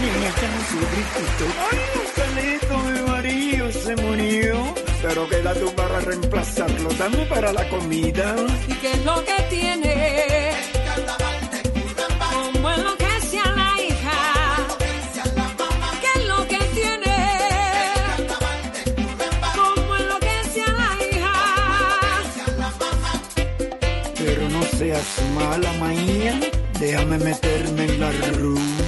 niña, Ay, Angelito, mi marido se murió. Pero queda tú para reemplazarlo. Dame para la comida. ¿Y qué es lo que tiene? Como enloquece a la hija. ¿Qué es lo que tiene? Como enloquece a la hija. Pero no seas mala, maía. Déjame meterme en la rumba.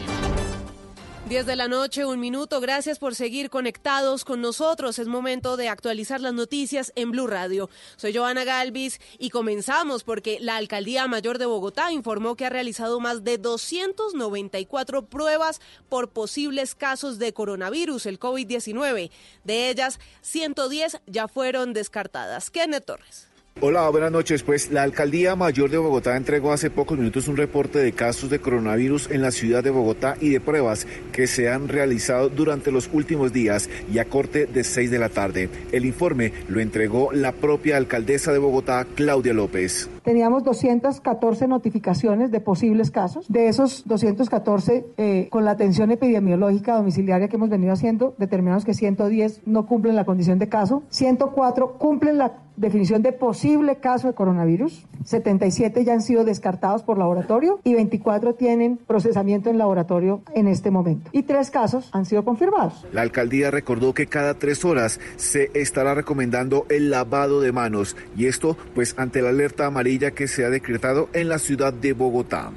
10 de la noche, un minuto. Gracias por seguir conectados con nosotros. Es momento de actualizar las noticias en Blue Radio. Soy Joana Galvis y comenzamos porque la Alcaldía Mayor de Bogotá informó que ha realizado más de 294 pruebas por posibles casos de coronavirus, el COVID-19. De ellas, 110 ya fueron descartadas. Kenneth Torres. Hola, buenas noches. Pues la Alcaldía Mayor de Bogotá entregó hace pocos minutos un reporte de casos de coronavirus en la ciudad de Bogotá y de pruebas que se han realizado durante los últimos días y a corte de 6 de la tarde. El informe lo entregó la propia alcaldesa de Bogotá, Claudia López. Teníamos 214 notificaciones de posibles casos. De esos 214, eh, con la atención epidemiológica domiciliaria que hemos venido haciendo, determinamos que 110 no cumplen la condición de caso, 104 cumplen la definición de posible caso de coronavirus, 77 ya han sido descartados por laboratorio y 24 tienen procesamiento en laboratorio en este momento. Y tres casos han sido confirmados. La alcaldía recordó que cada tres horas se estará recomendando el lavado de manos y esto pues ante la alerta amarilla que se ha decretado en la ciudad de Bogotá.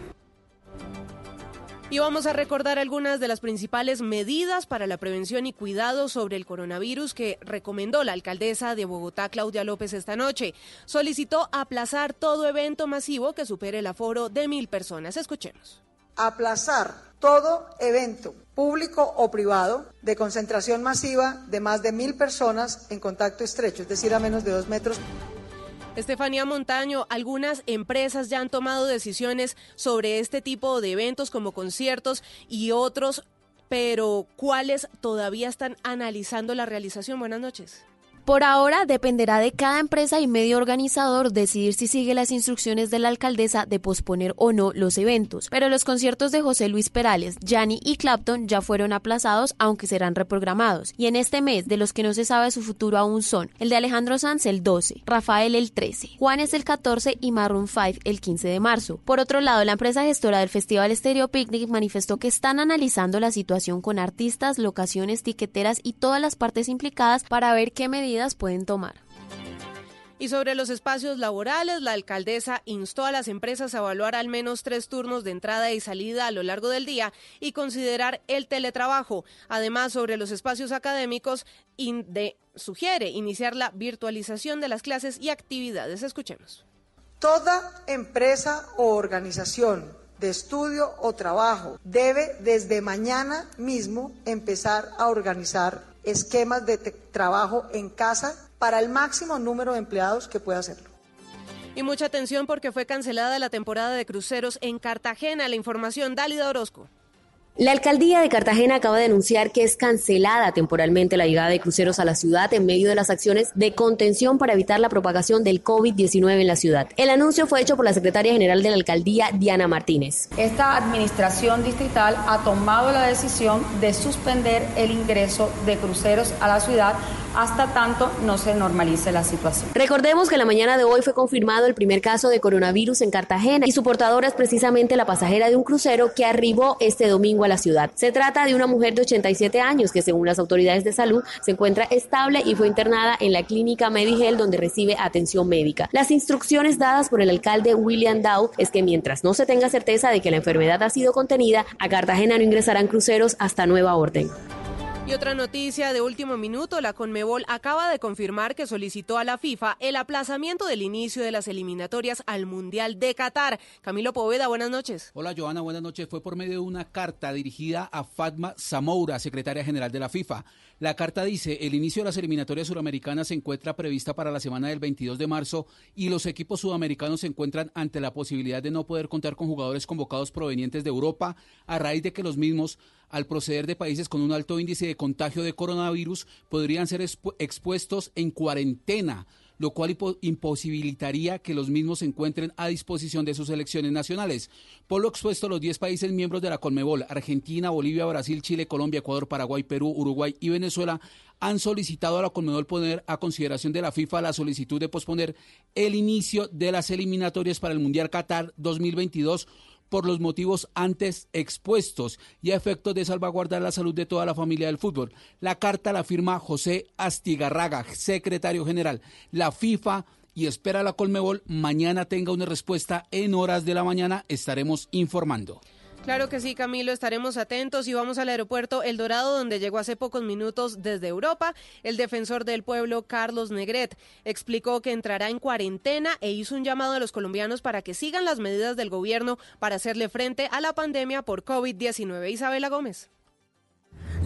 Y vamos a recordar algunas de las principales medidas para la prevención y cuidado sobre el coronavirus que recomendó la alcaldesa de Bogotá, Claudia López, esta noche. Solicitó aplazar todo evento masivo que supere el aforo de mil personas. Escuchemos. Aplazar todo evento público o privado de concentración masiva de más de mil personas en contacto estrecho, es decir, a menos de dos metros. Estefanía Montaño, algunas empresas ya han tomado decisiones sobre este tipo de eventos como conciertos y otros, pero ¿cuáles todavía están analizando la realización? Buenas noches. Por ahora dependerá de cada empresa y medio organizador decidir si sigue las instrucciones de la alcaldesa de posponer o no los eventos, pero los conciertos de José Luis Perales, Yanni y Clapton ya fueron aplazados, aunque serán reprogramados. Y en este mes, de los que no se sabe su futuro aún son el de Alejandro Sanz el 12, Rafael el 13, Juanes el 14 y Maroon 5 el 15 de marzo. Por otro lado, la empresa gestora del Festival Estéreo Picnic manifestó que están analizando la situación con artistas, locaciones, tiqueteras y todas las partes implicadas para ver qué medidas pueden tomar. Y sobre los espacios laborales, la alcaldesa instó a las empresas a evaluar al menos tres turnos de entrada y salida a lo largo del día y considerar el teletrabajo. Además, sobre los espacios académicos, de, sugiere iniciar la virtualización de las clases y actividades. Escuchemos. Toda empresa o organización de estudio o trabajo debe desde mañana mismo empezar a organizar esquemas de trabajo en casa para el máximo número de empleados que pueda hacerlo. Y mucha atención porque fue cancelada la temporada de cruceros en Cartagena. La información, Dálida Orozco. La alcaldía de Cartagena acaba de anunciar que es cancelada temporalmente la llegada de cruceros a la ciudad en medio de las acciones de contención para evitar la propagación del COVID-19 en la ciudad. El anuncio fue hecho por la secretaria general de la alcaldía, Diana Martínez. Esta administración distrital ha tomado la decisión de suspender el ingreso de cruceros a la ciudad hasta tanto no se normalice la situación. Recordemos que la mañana de hoy fue confirmado el primer caso de coronavirus en Cartagena y su portadora es precisamente la pasajera de un crucero que arribó este domingo a la ciudad. Se trata de una mujer de 87 años que según las autoridades de salud se encuentra estable y fue internada en la clínica Medigel donde recibe atención médica. Las instrucciones dadas por el alcalde William Dow es que mientras no se tenga certeza de que la enfermedad ha sido contenida, a Cartagena no ingresarán cruceros hasta nueva orden. Y otra noticia de último minuto, la Conmebol acaba de confirmar que solicitó a la FIFA el aplazamiento del inicio de las eliminatorias al Mundial de Qatar. Camilo Poveda, buenas noches. Hola Joana, buenas noches. Fue por medio de una carta dirigida a Fatma Zamoura, secretaria general de la FIFA. La carta dice, el inicio de las eliminatorias suramericanas se encuentra prevista para la semana del 22 de marzo y los equipos sudamericanos se encuentran ante la posibilidad de no poder contar con jugadores convocados provenientes de Europa a raíz de que los mismos al proceder de países con un alto índice de contagio de coronavirus podrían ser expuestos en cuarentena lo cual imposibilitaría que los mismos se encuentren a disposición de sus elecciones nacionales. Por lo expuesto, los 10 países miembros de la Conmebol, Argentina, Bolivia, Brasil, Chile, Colombia, Ecuador, Paraguay, Perú, Uruguay y Venezuela, han solicitado a la Conmebol poner a consideración de la FIFA la solicitud de posponer el inicio de las eliminatorias para el Mundial Qatar 2022 por los motivos antes expuestos y a efectos de salvaguardar la salud de toda la familia del fútbol. La carta la firma José Astigarraga, secretario general. La FIFA y espera la Colmebol mañana tenga una respuesta en horas de la mañana. Estaremos informando. Claro que sí, Camilo, estaremos atentos y vamos al aeropuerto El Dorado, donde llegó hace pocos minutos desde Europa. El defensor del pueblo, Carlos Negret, explicó que entrará en cuarentena e hizo un llamado a los colombianos para que sigan las medidas del gobierno para hacerle frente a la pandemia por COVID-19. Isabela Gómez.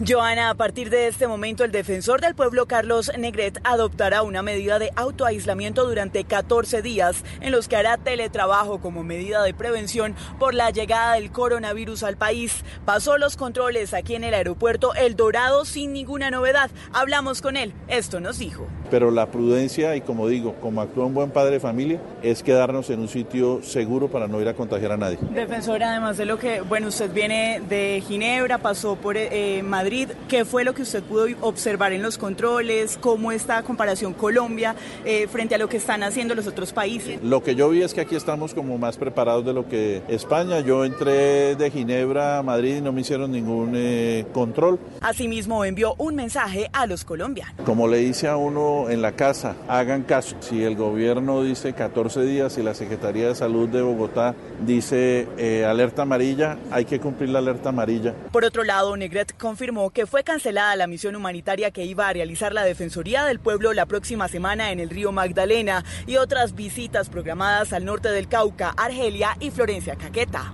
Joana, a partir de este momento, el defensor del pueblo Carlos Negret adoptará una medida de autoaislamiento durante 14 días en los que hará teletrabajo como medida de prevención por la llegada del coronavirus al país. Pasó los controles aquí en el aeropuerto El Dorado sin ninguna novedad. Hablamos con él. Esto nos dijo. Pero la prudencia y como digo, como actúa un buen padre de familia, es quedarnos en un sitio seguro para no ir a contagiar a nadie. Defensor, además de lo que, bueno, usted viene de Ginebra, pasó por eh, Madrid, ¿qué fue lo que usted pudo observar en los controles? ¿Cómo está comparación Colombia eh, frente a lo que están haciendo los otros países? Lo que yo vi es que aquí estamos como más preparados de lo que España. Yo entré de Ginebra a Madrid y no me hicieron ningún eh, control. Asimismo, envió un mensaje a los colombianos. Como le dice a uno en la casa, hagan caso. Si el gobierno dice 14 días y la Secretaría de Salud de Bogotá dice eh, alerta amarilla, hay que cumplir la alerta amarilla. Por otro lado, Negret confirmó que fue cancelada la misión humanitaria que iba a realizar la Defensoría del Pueblo la próxima semana en el río Magdalena y otras visitas programadas al norte del Cauca, Argelia y Florencia Caqueta.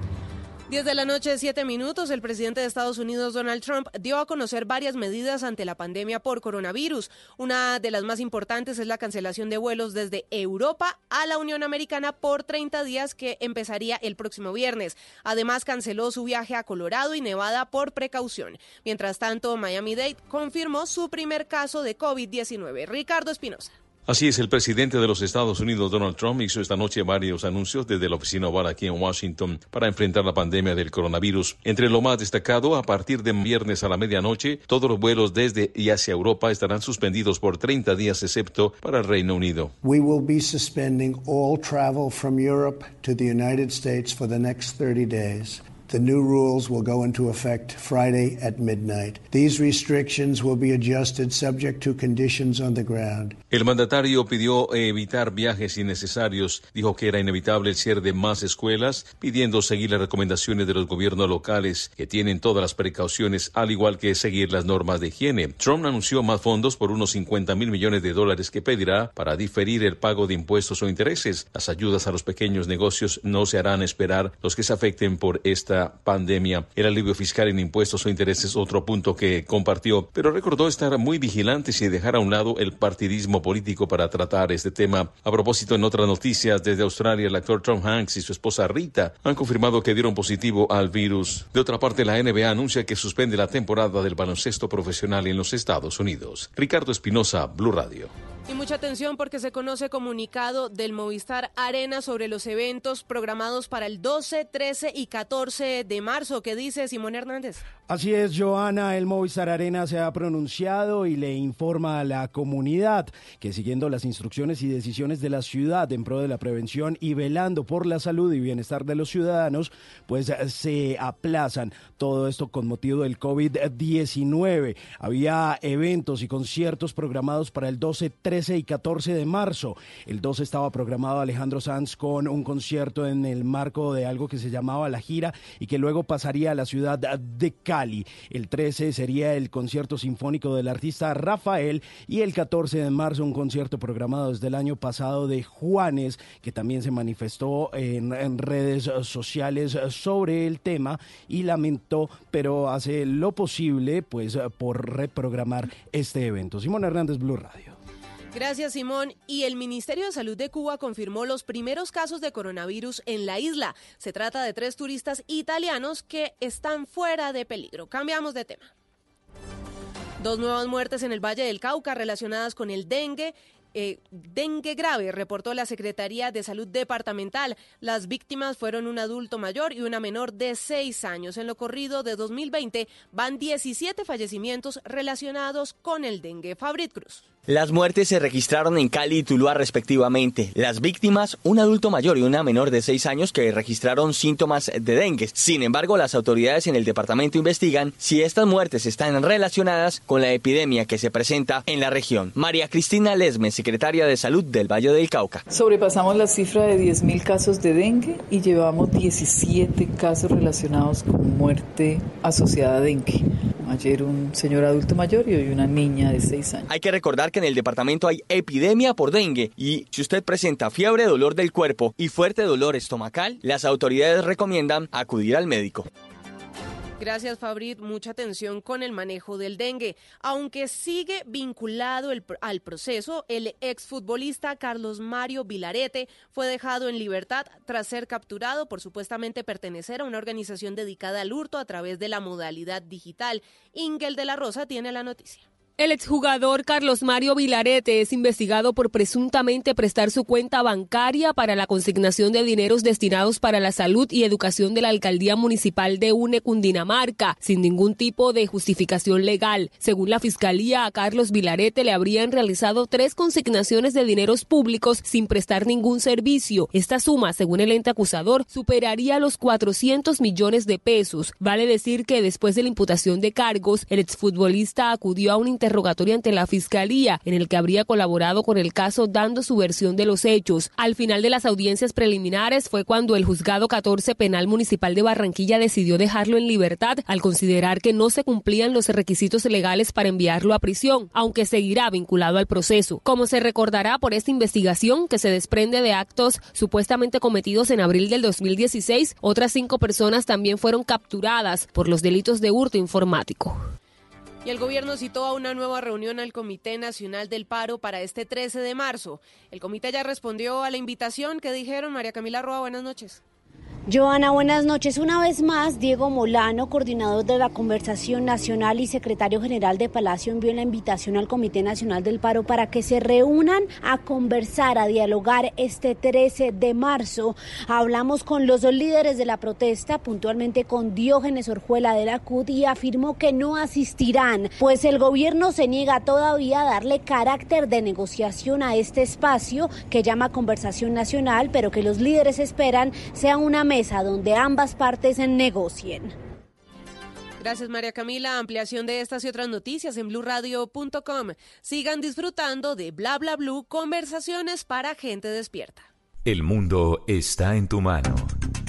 10 de la noche, 7 minutos, el presidente de Estados Unidos, Donald Trump, dio a conocer varias medidas ante la pandemia por coronavirus. Una de las más importantes es la cancelación de vuelos desde Europa a la Unión Americana por 30 días que empezaría el próximo viernes. Además, canceló su viaje a Colorado y Nevada por precaución. Mientras tanto, Miami-Dade confirmó su primer caso de COVID-19. Ricardo Espinosa. Así es, el presidente de los Estados Unidos, Donald Trump, hizo esta noche varios anuncios desde la oficina Oval aquí en Washington para enfrentar la pandemia del coronavirus. Entre lo más destacado, a partir de viernes a la medianoche, todos los vuelos desde y hacia Europa estarán suspendidos por 30 días, excepto para el Reino Unido. We will be suspending all travel from Europe to the United States for the next 30 days. The new rules will go into effect Friday at midnight. These restrictions will be adjusted subject to conditions on the ground. El mandatario pidió evitar viajes innecesarios. Dijo que era inevitable el cierre de más escuelas, pidiendo seguir las recomendaciones de los gobiernos locales, que tienen todas las precauciones, al igual que seguir las normas de higiene. Trump anunció más fondos por unos 50 mil millones de dólares que pedirá para diferir el pago de impuestos o intereses. Las ayudas a los pequeños negocios no se harán esperar los que se afecten por esta pandemia. El alivio fiscal en impuestos o intereses, otro punto que compartió, pero recordó estar muy vigilantes y dejar a un lado el partidismo político para tratar este tema. A propósito, en otras noticias, desde Australia, el actor Tom Hanks y su esposa Rita han confirmado que dieron positivo al virus. De otra parte, la NBA anuncia que suspende la temporada del baloncesto profesional en los Estados Unidos. Ricardo Espinosa, Blue Radio. Y mucha atención porque se conoce comunicado del Movistar Arena sobre los eventos programados para el 12, 13 y 14 de marzo. ¿Qué dice Simón Hernández? Así es, Joana. El Movistar Arena se ha pronunciado y le informa a la comunidad que siguiendo las instrucciones y decisiones de la ciudad en pro de la prevención y velando por la salud y bienestar de los ciudadanos, pues se aplazan todo esto con motivo del COVID-19. Había eventos y conciertos programados para el 12, 13 13 y 14 de marzo. El 12 estaba programado Alejandro Sanz con un concierto en el marco de algo que se llamaba La Gira y que luego pasaría a la ciudad de Cali. El 13 sería el concierto sinfónico del artista Rafael y el 14 de marzo un concierto programado desde el año pasado de Juanes, que también se manifestó en, en redes sociales sobre el tema y lamentó, pero hace lo posible pues por reprogramar este evento. Simón Hernández, Blue Radio. Gracias, Simón. Y el Ministerio de Salud de Cuba confirmó los primeros casos de coronavirus en la isla. Se trata de tres turistas italianos que están fuera de peligro. Cambiamos de tema. Dos nuevas muertes en el Valle del Cauca relacionadas con el dengue. Eh, dengue grave, reportó la Secretaría de Salud Departamental. Las víctimas fueron un adulto mayor y una menor de seis años. En lo corrido de 2020 van 17 fallecimientos relacionados con el dengue. Fabrit Cruz. Las muertes se registraron en Cali y Tuluá respectivamente. Las víctimas, un adulto mayor y una menor de 6 años que registraron síntomas de dengue. Sin embargo, las autoridades en el departamento investigan si estas muertes están relacionadas con la epidemia que se presenta en la región. María Cristina Lesme, secretaria de Salud del Valle del Cauca. Sobrepasamos la cifra de 10.000 casos de dengue y llevamos 17 casos relacionados con muerte asociada a dengue. Ayer un señor adulto mayor y hoy una niña de 6 años. Hay que recordar que en el departamento hay epidemia por dengue y si usted presenta fiebre, dolor del cuerpo y fuerte dolor estomacal, las autoridades recomiendan acudir al médico. Gracias, Fabrit. Mucha atención con el manejo del dengue. Aunque sigue vinculado el, al proceso, el exfutbolista Carlos Mario Vilarete fue dejado en libertad tras ser capturado por supuestamente pertenecer a una organización dedicada al hurto a través de la modalidad digital. Ingel de la Rosa tiene la noticia. El exjugador Carlos Mario Vilarete es investigado por presuntamente prestar su cuenta bancaria para la consignación de dineros destinados para la salud y educación de la alcaldía municipal de UNE Cundinamarca, sin ningún tipo de justificación legal. Según la fiscalía, a Carlos Vilarete le habrían realizado tres consignaciones de dineros públicos sin prestar ningún servicio. Esta suma, según el ente acusador, superaría los 400 millones de pesos. Vale decir que después de la imputación de cargos, el exfutbolista acudió a un interrogatorio ante la Fiscalía, en el que habría colaborado con el caso dando su versión de los hechos. Al final de las audiencias preliminares fue cuando el juzgado 14 penal municipal de Barranquilla decidió dejarlo en libertad al considerar que no se cumplían los requisitos legales para enviarlo a prisión, aunque seguirá vinculado al proceso. Como se recordará por esta investigación que se desprende de actos supuestamente cometidos en abril del 2016, otras cinco personas también fueron capturadas por los delitos de hurto informático. Y el gobierno citó a una nueva reunión al Comité Nacional del Paro para este 13 de marzo. El comité ya respondió a la invitación que dijeron. María Camila Roa, buenas noches. Joana, buenas noches. Una vez más, Diego Molano, coordinador de la Conversación Nacional y secretario general de Palacio, envió la invitación al Comité Nacional del Paro para que se reúnan a conversar, a dialogar este 13 de marzo. Hablamos con los dos líderes de la protesta, puntualmente con Diógenes Orjuela de la CUT, y afirmó que no asistirán, pues el gobierno se niega todavía a darle carácter de negociación a este espacio que llama Conversación Nacional, pero que los líderes esperan sea una mesa donde ambas partes negocien. Gracias María Camila. Ampliación de estas y otras noticias en blurradio.com. Sigan disfrutando de Bla Bla Blue, conversaciones para gente despierta. El mundo está en tu mano.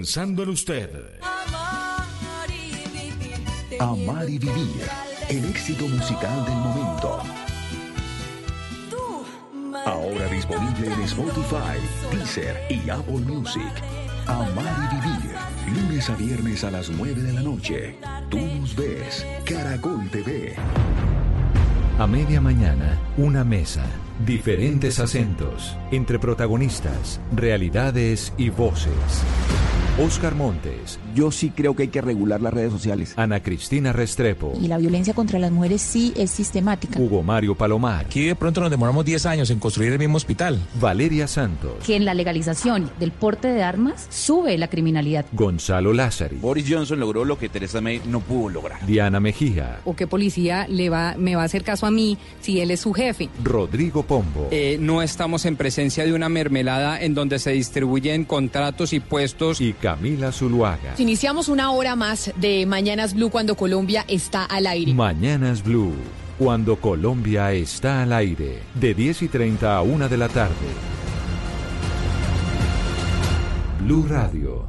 pensando en usted. Amar y vivir, el éxito musical del momento. Ahora disponible en Spotify, Deezer y Apple Music. Amar y vivir, lunes a viernes a las 9 de la noche. Tú nos ves, Caracol TV. A media mañana, una mesa, diferentes acentos, entre protagonistas, realidades y voces. Oscar Montes. Yo sí creo que hay que regular las redes sociales. Ana Cristina Restrepo. Y la violencia contra las mujeres sí es sistemática. Hugo Mario Palomar. Aquí de pronto nos demoramos 10 años en construir el mismo hospital. Valeria Santos. Que en la legalización del porte de armas sube la criminalidad. Gonzalo Lázari. Boris Johnson logró lo que Teresa May no pudo lograr. Diana Mejía. ¿O qué policía le va, me va a hacer caso a mí si él es su jefe? Rodrigo Pombo. Eh, no estamos en presencia de una mermelada en donde se distribuyen contratos y puestos. Y Camila Zuluaga. Iniciamos una hora más de Mañanas Blue cuando Colombia está al aire. Mañanas Blue, cuando Colombia está al aire, de 10 y 30 a 1 de la tarde. Blue Radio,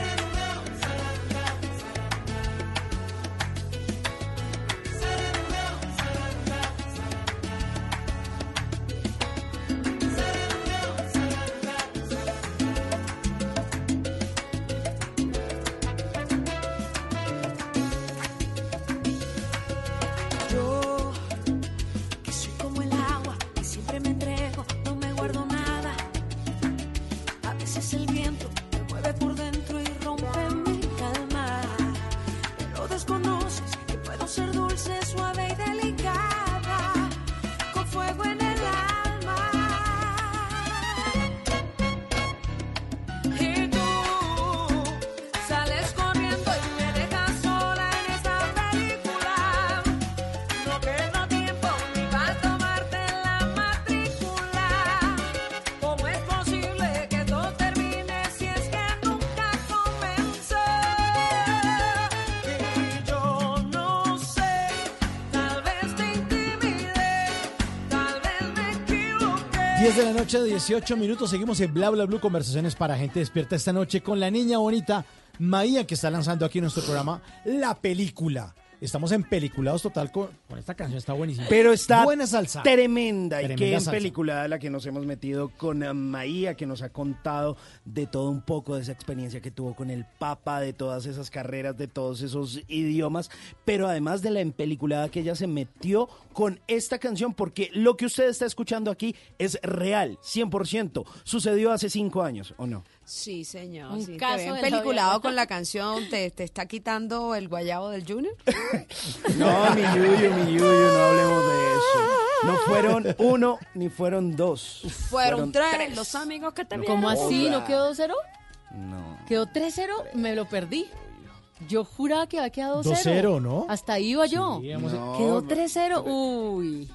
18 minutos. Seguimos en Bla Bla Blue, conversaciones para gente despierta esta noche con la niña bonita Maía que está lanzando aquí en nuestro programa la película. Estamos en peliculados total con, con esta canción, está buenísima. Pero está buena salsa. tremenda. y qué salsa. película la que nos hemos metido con Maía, que nos ha contado de todo un poco de esa experiencia que tuvo con el Papa, de todas esas carreras, de todos esos idiomas, pero además de la empeliculada que ella se metió con esta canción, porque lo que usted está escuchando aquí es real, 100%. Sucedió hace cinco años, ¿o no? Sí, señor. Un sí, caso te la peliculado con la canción, te, te está quitando el guayabo del Junior. No, mi Yuyo, mi Yuyo, no hablemos de eso. No fueron uno ni fueron dos. Fueron, tres, los amigos que te vieron. ¿Cómo así? ¿No quedó 2-0? No. ¿Quedó 3-0? Me lo perdí. Yo juraba que había quedado 2-0. 2-0, ¿no? Hasta ahí iba yo. hemos- Quedó No, 3-0. Uy.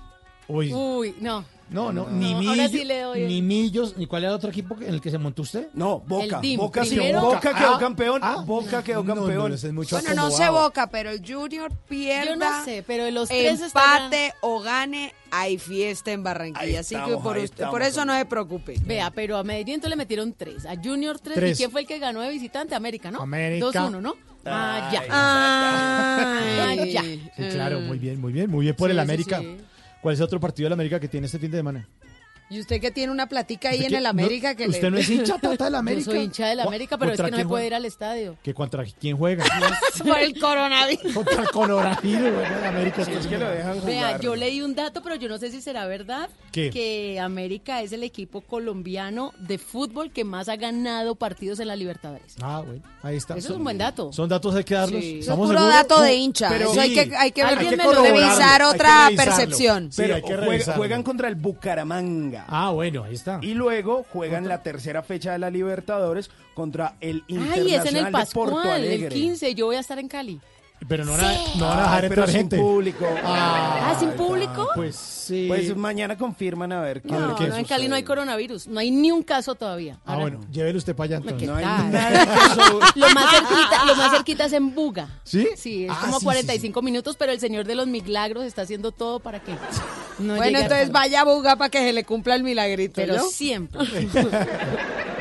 Uy. Uy, no. No, no, No, ni ahora Millos, sí le doy el- ni Millos, ni cuál era el otro equipo en el que se montó usted? No, Boca. Boca, sí, Boca quedó Ah, campeón. ah. Boca quedó No, no, campeón. ese es mucho Bueno, no sé. Boca, pero el Junior pierda, Yo no sé, pero los tres están- empate o gane, hay fiesta en Barranquilla. Ahí así que estamos, por, usted- estamos, por eso no se preocupe. Vea, pero a Medellín entonces le metieron tres. A Junior tres. Tres. ¿Y quién fue el que ganó de visitante? América, ¿no? América. 2-1, ¿no? Ah, ya. Ah, ya. Sí, claro, muy bien, muy bien, muy bien por Sí, el sí, América. sí. ¿Cuál es otro partido del América que tiene este fin de semana? Y usted que tiene una platica ahí ¿Usted en el No, América que ¿Usted le... no es hincha tata del América? Yo soy hincha del ¿Cu- América, pero es que no se puede ir al estadio. ¿Que contra quién juega? por el coronavirus. contra el coronavirus, juega el América. Sí, es que lo dejan jugar. Vea, yo leí un dato, pero yo no sé si será verdad, ¿Qué? que América es el equipo colombiano de fútbol que más ha ganado partidos en la Libertadores. Ah, bueno, ahí está. Eso es un buen dato. Son datos hay que darlos. Sí. Eso es ¿Estamos puro seguros? dato de Uh, hincha. pero- Eso hay que, hay que, revisar hay que otra percepción. Sí, Pero hay que juegan contra el Bucaramanga. Ah, bueno, ahí está. Y luego juegan la tercera fecha de la Libertadores contra el Internacional Ay, es en el de Porto Pascual, el Alegre. 15. Yo voy a estar en Cali. Pero no van a, no van a Ay, dejar pero entrar sin gente. público. Ah, ¿sin público? Pues sí. Pues mañana confirman a ver qué. No, qué no, en Cali no hay coronavirus. No hay ni un caso todavía. ah, Ahora, bueno, llévele usted para allá ¿qué entonces. No hay nada Lo más cerquita, lo más cerquita es en Buga. ¿Sí? Sí, es Ah, como sí, 45 minutos, pero el señor de los milagros está haciendo todo para que no Bueno, a entonces vaya a Buga para que se le cumpla el milagrito. Pero ¿no? siempre.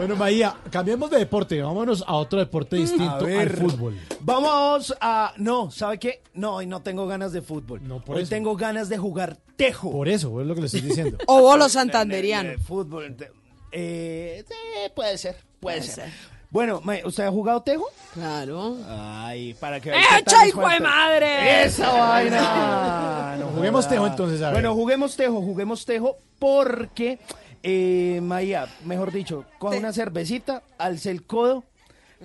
Bueno, Maía, cambiemos de deporte. Vámonos a otro deporte distinto A al ver. fútbol. Vamos a. No, ¿sabe qué? No, hoy no tengo ganas de fútbol. No, por hoy eso. tengo ganas de jugar tejo. Por eso, es lo que le estoy diciendo. O bolo De santanderiano. fútbol. de- eh, sí, puede ser, puede, ser. Bueno, ma- ¿usted ha jugado tejo? Claro. Ay, para que ¡Echa, hijo de madre! ¡Esa vaina! No Juguemos tejo, entonces, a ver. Bueno, juguemos tejo, juguemos tejo porque, eh, Maía, mejor dicho, coja una cervecita, alce el codo,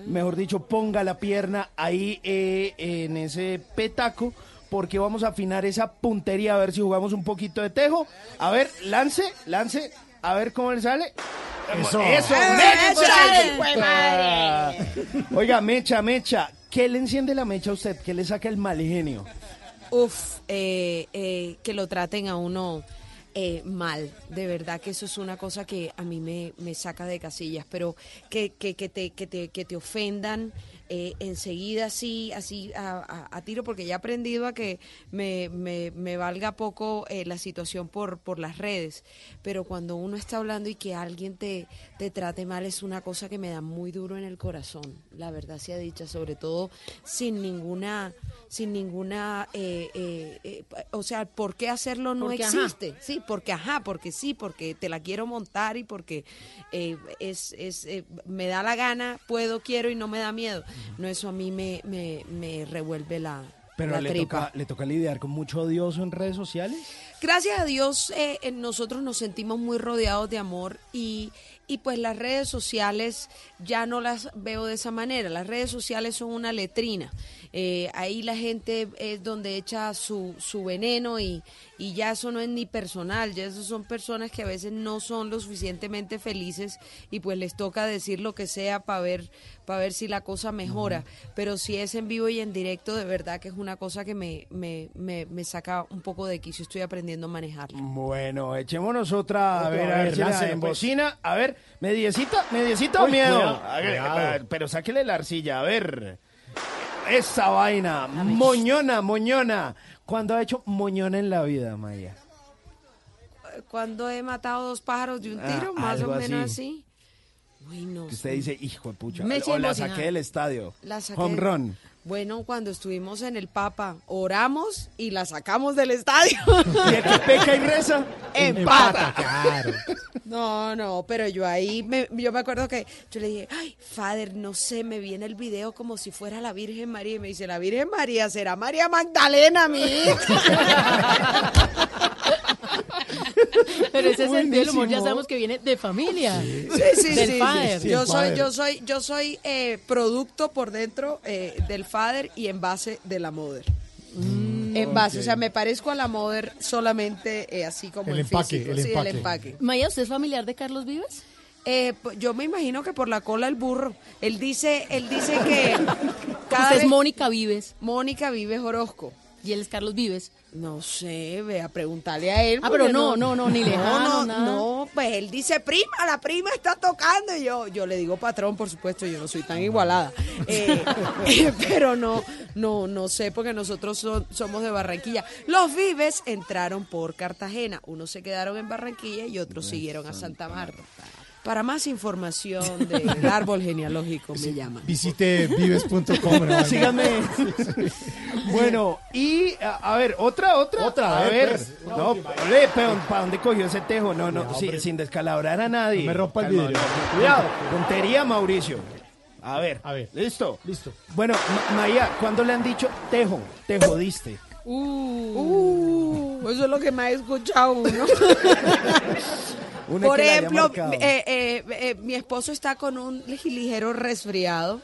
mejor dicho, ponga la pierna ahí eh, en ese petaco. Porque vamos a afinar esa puntería a ver si jugamos un poquito de tejo. A ver, lance, lance, a ver cómo le sale. Eso. Eso, ¡Echa, hijo de mecha. Oiga, mecha, mecha. ¿Qué le enciende la mecha a usted? ¿Qué le saca el mal genio? Uf, eh, eh, que lo traten a uno eh, mal. De verdad que eso es una cosa que a mí me, me saca de casillas, pero que, que, que, te, que, te, que te ofendan. Eh, enseguida así, así a, a- a tiro, porque ya he aprendido a que me, me, me valga poco eh, la situación por, por las redes, pero cuando uno está hablando y que alguien te, te trate mal es una cosa que me da muy duro en el corazón, la verdad sea dicha, sobre todo sin ninguna, sin ninguna, eh, eh, eh, o sea, ¿por qué hacerlo no Porque ajá. existe? Sí, porque ajá, porque sí, porque te la quiero montar y porque eh, es, es me da la gana, puedo, quiero y no me da miedo. No, eso a mí me, me, me revuelve la, Pero la le tripa. toca, le toca lidiar con mucho odioso en redes sociales. Gracias a Dios eh, nosotros nos sentimos muy rodeados de amor y, y pues las redes sociales ya no las veo de esa manera. Las redes sociales son una letrina. Eh, ahí la gente es donde echa su, su veneno y, y ya eso no es ni personal, ya eso son personas que a veces no son lo suficientemente felices y pues les toca decir lo que sea para ver, para ver si la cosa mejora. Pero si es en vivo y en directo, de verdad que es una cosa que me, me, me, me saca un poco de quicio, estoy aprendiendo a manejarla. Bueno, echémonos otra, a Otra, ver, a a ver, ver, si la láncele, pues. embocina. A ver, mediecita, mediecita o miedo. cuidado, A ver, cuidado. a ver, pero sáquele la arcilla, a ver. Esa vaina, moñona, moñona. ¿Cuándo ha hecho moñona en la vida, Maya? Cuando he matado dos pájaros de un Ah, tiro, más o menos así. así. Uy, no Que usted dice, hijo de pucha, Me o la emocionada. saqué del estadio. La saqué. Home run. Bueno, cuando estuvimos en el Papa, oramos y la sacamos del estadio. Y el que peca y reza, Empata. Claro. No, no, pero yo ahí, me, yo me acuerdo que yo le dije, ay, Father, no sé, me viene el video como si fuera la Virgen María. Y me dice, la Virgen María será María Magdalena, mi hija. Pero ese sentido del humor ya sabemos que viene de familia. Sí, sí, Del sí, father. sí. Yo soy, yo soy, yo soy eh, producto por dentro eh, del father y en base de la mother. en base, o sea, me parezco a la mother solamente eh, así como El empaque, físico, el sí, empaque. el empaque. Maya, ¿usted es familiar de Carlos Vives? Eh, yo me imagino que por la cola el burro. Él dice, él dice que cada Usted es vez- Mónica Vives. Mónica Vives Orozco. Y él es Carlos Vives. No sé, ve a preguntarle a él. Ah, pero no, no, no, ni lejano, no, no, pues él dice prima, la prima está tocando y yo, yo le digo patrón, por supuesto, yo no soy tan igualada, Eh, eh, pero no, no, no sé porque nosotros son- somos de Barranquilla. Los Vives entraron por Cartagena, unos se quedaron en Barranquilla y otros siguieron a Santa Marta. Para más información del árbol genealógico me llaman. Visite vives.com. ¿no? Síganme. Bueno, y a, a ver, otra, otra. Otra, a ver. pues. No, ole, pero ¿para dónde cogió ese tejo? No, no, No, sin descalabrar a nadie. No me rompa el vidrio. Cuidado, puntería, Mauricio. A ver, A ver. ¿listo? Listo. Bueno, Ma- Maya, ¿cuándo le han dicho tejo? Te jodiste. Uh, eso es lo que me ha escuchado uno. Una Por que la haya ejemplo, eh, eh, eh, mi esposo está con un ligero resfriado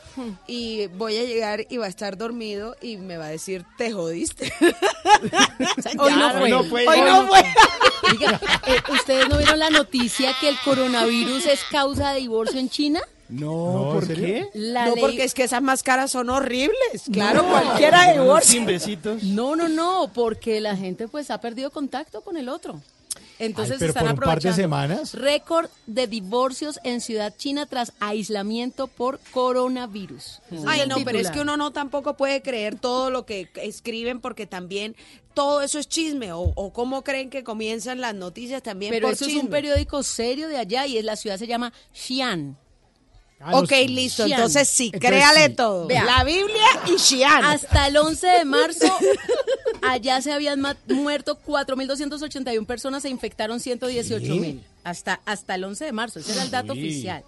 y voy a llegar y va a estar dormido y me va a decir, te jodiste. Hoy no fue. no fue. Hoy no fue. Oiga, eh, ¿ustedes no vieron la noticia que el coronavirus es causa de divorcio en China? No, No, ¿por qué? La no, ley- porque es que esas máscaras son horribles. Claro, No. cualquiera Unos divorcia. Sin besitos. No, no, no, porque la gente pues ha perdido contacto con el otro. Entonces Ay, pero están por un par de aprovechando. semanas. Récord de divorcios en Ciudad China tras aislamiento por coronavirus. Ay, no, pero es que uno no tampoco puede creer todo lo que escriben porque también todo eso es chisme. O, o cómo creen que comienzan las noticias también Pero por eso es un periódico serio de allá y es la ciudad se llama Xi'an. Ah, Ok, listo. Entonces sí, Entonces créale sí. todo. Vea. La Biblia y Xi'an. Hasta el 11 de marzo, allá se habían muerto 4.281 personas, se infectaron 118.000. Hasta, hasta el 11 de marzo, ese era el dato oficial.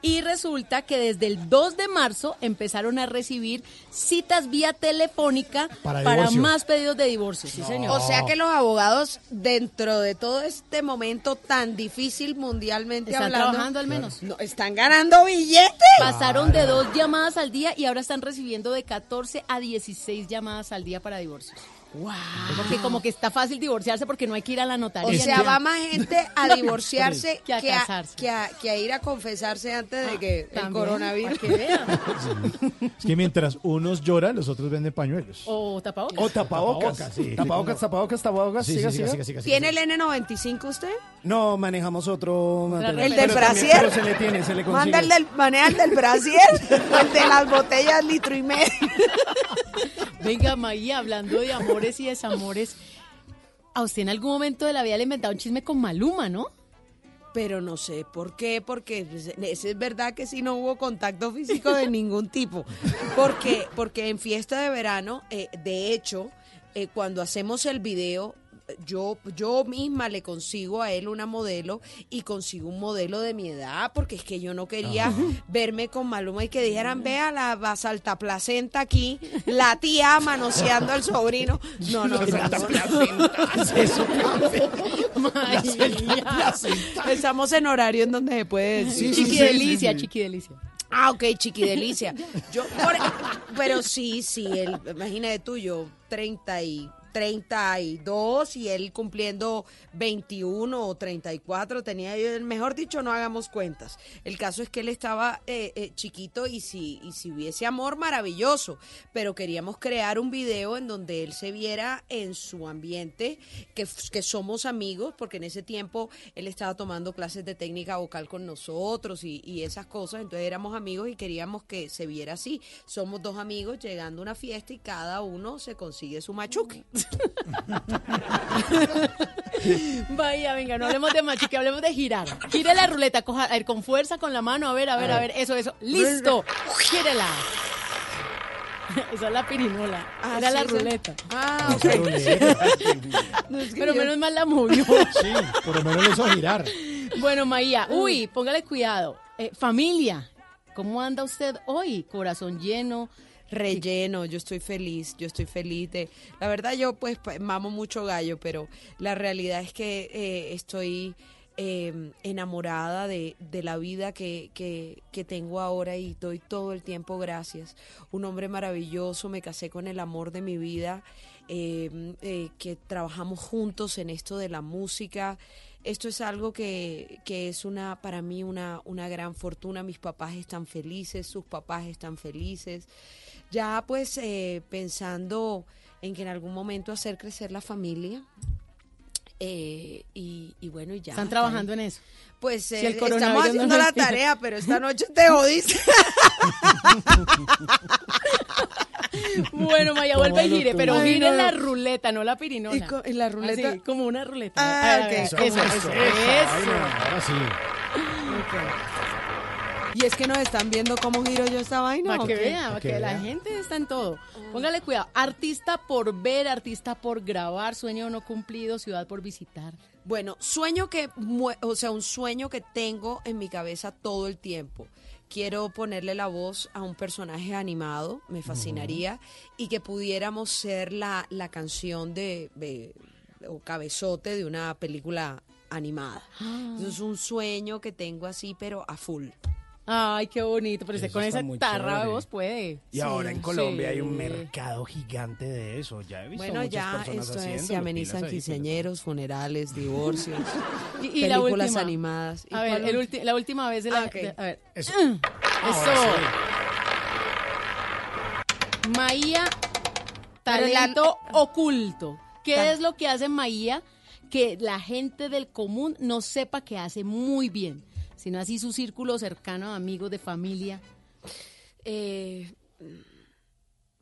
Y resulta que desde el 2 de marzo empezaron a recibir citas vía telefónica Para más pedidos de divorcio. Sí, señor. O sea que los abogados, dentro de todo este momento tan difícil mundialmente Están hablando, trabajando al menos. no, están ganando billetes. Pasaron de dos llamadas al día y ahora están recibiendo de 14 a 16 llamadas al día para divorcios. Wow. Porque como que está fácil divorciarse porque no hay que ir a la notaría. O sea, va más gente a divorciarse Que a que, a, que, a, que a ir a confesarse antes de que el coronavirus. que vean. Es que mientras unos lloran, los otros venden pañuelos. O tapabocas. O tapabocas. Tapabocas, sí. Tapabocas, tapabocas, tapabocas. Sí, siga, sí, siga. siga, ¿Tiene el N95 usted? No, manejamos otro. ¿El del también- brasier? Pero se le tiene, se le consigue. Manda el del, maneja el del brasier, el de las botellas litro y medio. Venga, Maía, hablando de amores y desamores, a usted en algún momento de la vida le inventado un chisme con Maluma, ¿no? Pero no sé por qué, porque pues, es es verdad que sí no hubo contacto físico de ningún tipo. Porque, porque en fiesta de verano, eh, de hecho, eh, cuando hacemos el video, yo, yo misma le consigo a él una modelo y consigo un modelo de mi edad, porque es que yo no quería verme con Maluma y que dijeran, vea la basalta placenta aquí, la tía manoseando al sobrino. No, no, no, no. Maía. Estamos en horario en donde se puede decir. chiqui delicia, chiqui delicia. Ah, ok, chiqui delicia. Yo, por- pero sí, sí, él, imagínate tú, yo 30 y 32 y él cumpliendo 21 o 34 tenía yo, mejor dicho, no hagamos cuentas. El caso es que él estaba eh, eh, chiquito y si, y si hubiese amor, maravilloso, pero queríamos crear un video en donde él se viera en su ambiente, que, que somos amigos, porque en ese tiempo él estaba tomando clases de técnica vocal con nosotros y, y esas cosas, entonces éramos amigos y queríamos que se viera así. Somos dos amigos llegando a una fiesta y cada uno se consigue su machuque. Vaya, venga, no hablemos de machique, hablemos de girar. Gire la ruleta, coja, a ver, con fuerza, con la mano, a ver, a ver, a ver, eso, eso. ¡Listo! ¡Gírela! Esa es la pirinola. Ah, Era sí, la ruleta. Ah, ok. No, es que Pero yo- menos mal la movió. Sí, por lo menos lo hizo girar. Bueno, Maía, uy, póngale cuidado. Eh, familia, ¿cómo anda usted hoy? Corazón lleno. Relleno, yo estoy feliz, yo estoy feliz de, la verdad yo pues mamo mucho gallo, pero la realidad es que eh, estoy eh, enamorada de, de la vida que, que, tengo ahora y doy todo el tiempo gracias. Un hombre maravilloso, me casé con el amor de mi vida, eh, eh, que trabajamos juntos en esto de la música. Esto es algo que, que es una para mí una, una gran fortuna. Mis papás están felices, sus papás están felices. Ya pues eh, pensando en que en algún momento hacer crecer la familia. Eh, y, y bueno, y ya. Están trabajando en eso. Pues Si eh, el estamos no haciendo la tarea, pero esta noche te jodiste. Bueno, Maya, ¿Cómo vuelve y gire, pero gire no. la ruleta, no la pirinola. ¿Y co- y la ruleta? Así, como una ruleta. Ah, Eso, Eso, eso, eso, Ay, eso. no, ahora sí. Y es que nos están viendo cómo giro yo esta vaina. Para ¿o que vea, para que la gente está en todo. Póngale cuidado. Artista por ver, artista por grabar, sueño no cumplido, ciudad por visitar. Bueno, sueño que, mue- o sea, un sueño que tengo en mi cabeza todo el tiempo. Quiero ponerle la voz a un personaje animado, me fascinaría, y que pudiéramos ser la, la canción de, de- o cabezote de una película animada. Eso es un sueño que tengo así, pero a full. Ay, qué bonito, pero usted con esa tarra de voz puede. Y ahora en Colombia hay un mercado gigante de eso. Ya he visto Bueno, muchas ya personas esto es, se amenizan quinceañeros, funerales, divorcios, Y, y la películas última. animadas. ¿Y A ver, el ulti- la última vez de la. Ah, de- a ver. Eso. Mm, Ahora Eso. sí. Maía, la- talento oculto. ¿Qué Tal- es lo que hace Maía que la gente del común no sepa que hace muy bien? Sino así su círculo cercano amigos, de familia. Eh,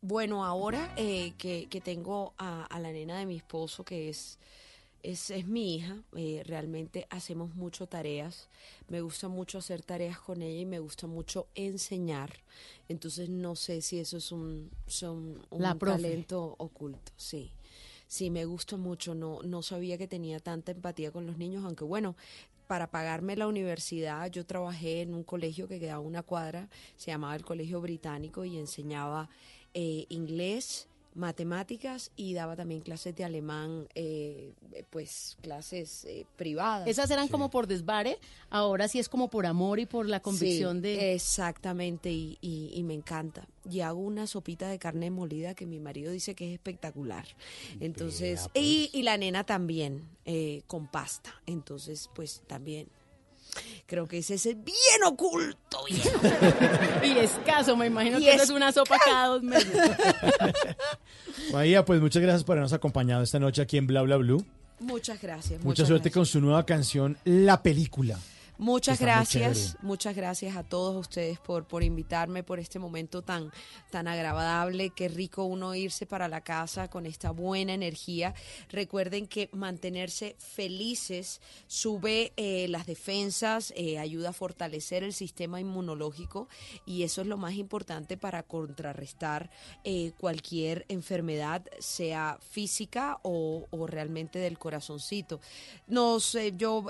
bueno, ahora eh, que, que tengo a, a la nena de mi esposo, que es, es, es mi hija, eh, realmente hacemos mucho tareas. Me gusta mucho hacer tareas con ella y me gusta mucho enseñar. Entonces no sé si eso es un, son un La talento oculto, sí. Sí, me gusta mucho. No, no sabía que tenía tanta empatía con los niños, aunque bueno, para pagarme la universidad yo trabajé en un colegio que quedaba una cuadra, se llamaba el Colegio Británico y enseñaba eh, inglés, matemáticas y daba también clases de alemán, eh, pues clases eh, privadas. Esas eran como por desvare, ahora sí es como por amor y por la convicción Sí, de... Exactamente, y, y- y me encanta. Y hago una sopita de carne molida que mi marido dice que es espectacular. Entonces, pues. y, y la nena también, eh, con pasta. Entonces, pues también. Creo que ese es el bien oculto, bien y escaso, me imagino Y que eso es una sopa cada dos meses. Maía, pues muchas gracias por habernos acompañado esta noche aquí en Bla Bla Blue. Muchas gracias. Mucha muchas suerte gracias. con su nueva canción, La Película. Muchas gracias, muchas gracias a todos ustedes por, por invitarme por este momento tan, tan agradable. Qué rico uno irse para la casa con esta buena energía. Recuerden que mantenerse felices sube eh, las defensas, eh, ayuda a fortalecer el sistema inmunológico y eso es lo más importante para contrarrestar eh, cualquier enfermedad, sea física o, o realmente del corazoncito. Nos, eh, yo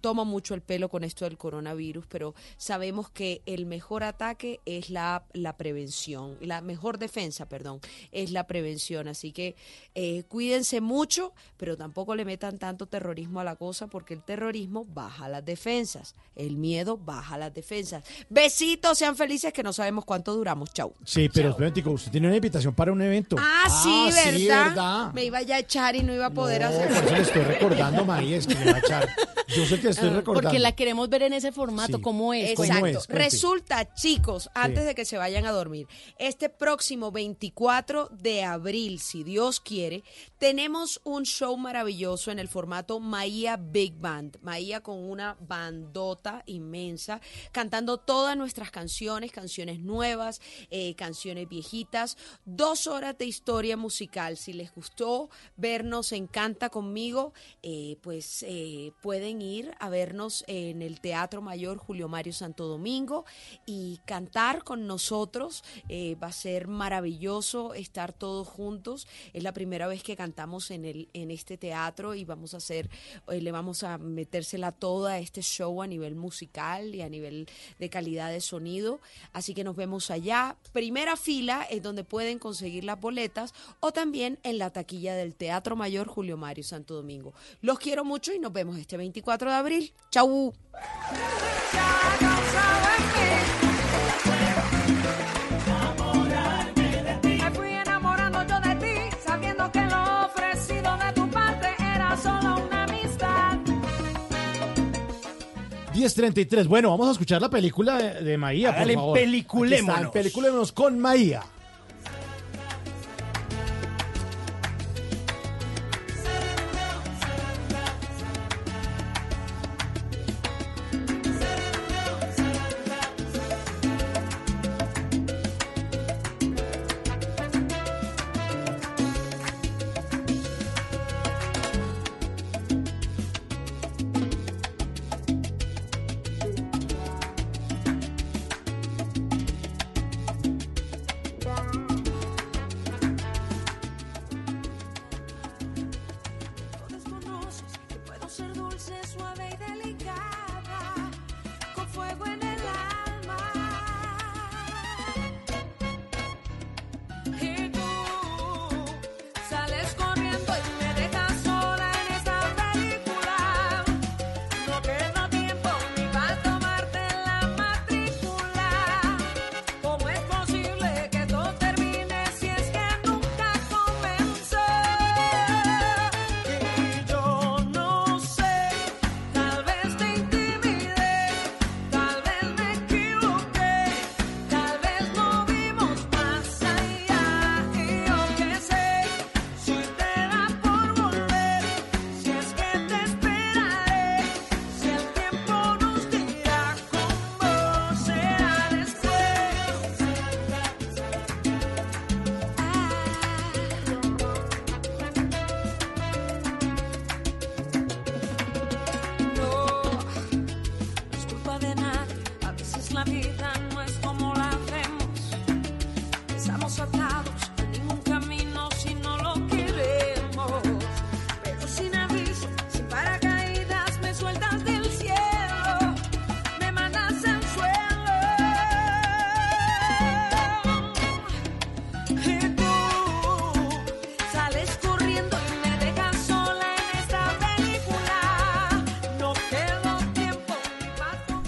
tomo mucho el pelo con esto del coronavirus, pero sabemos que el mejor ataque es la, la prevención, la mejor defensa, perdón, es la prevención. Así que eh, cuídense mucho, pero tampoco le metan tanto terrorismo a la cosa, porque el terrorismo baja las defensas, el miedo baja las defensas. Besitos, sean felices, que no sabemos cuánto duramos. Chau. Sí, pero espérate, usted tiene una invitación para un evento. Ah, sí, ¿verdad? ¿verdad? Me iba ya a echar y no iba a poder No, hacer. por eso le estoy recordando, María, es que me va a echar. Yo sé que estoy recordando. Porque la queremos ver en ese formato, Sí. ¿cómo es? ¿Cómo Exacto. es? Cuente. Resulta, chicos, antes Sí. de que se vayan a dormir, este próximo 24 de abril, si Dios quiere, tenemos un show maravilloso en el formato Maía Big Band. Maía con una bandota inmensa, cantando todas nuestras canciones, canciones nuevas, eh, canciones viejitas, dos horas de historia musical. Si les gustó vernos en Canta conmigo, eh, pues eh, pueden ir a vernos en el Teatro Mayor Julio Mario Santo Domingo y cantar con nosotros. Eh, va a ser maravilloso estar todos juntos. Es la primera vez que cantamos en, el, en este teatro y vamos a hacer, eh, le vamos a metérsela toda a este show a nivel musical y a nivel de calidad de sonido. Así que nos vemos allá. Primera fila es donde pueden conseguir las boletas o también en la taquilla del Teatro Mayor Julio Mario Santo Domingo. Los quiero mucho y nos vemos este 24 de abril. Chau. Me fui enamorando yo de ti, sabiendo que lo ofrecido de tu parte era solo una amistad. 10.33. Bueno, vamos a escuchar la película de, de Maía, Hágale, por favor. peliculémonos. Aquí está, Peliculémonos con Maía.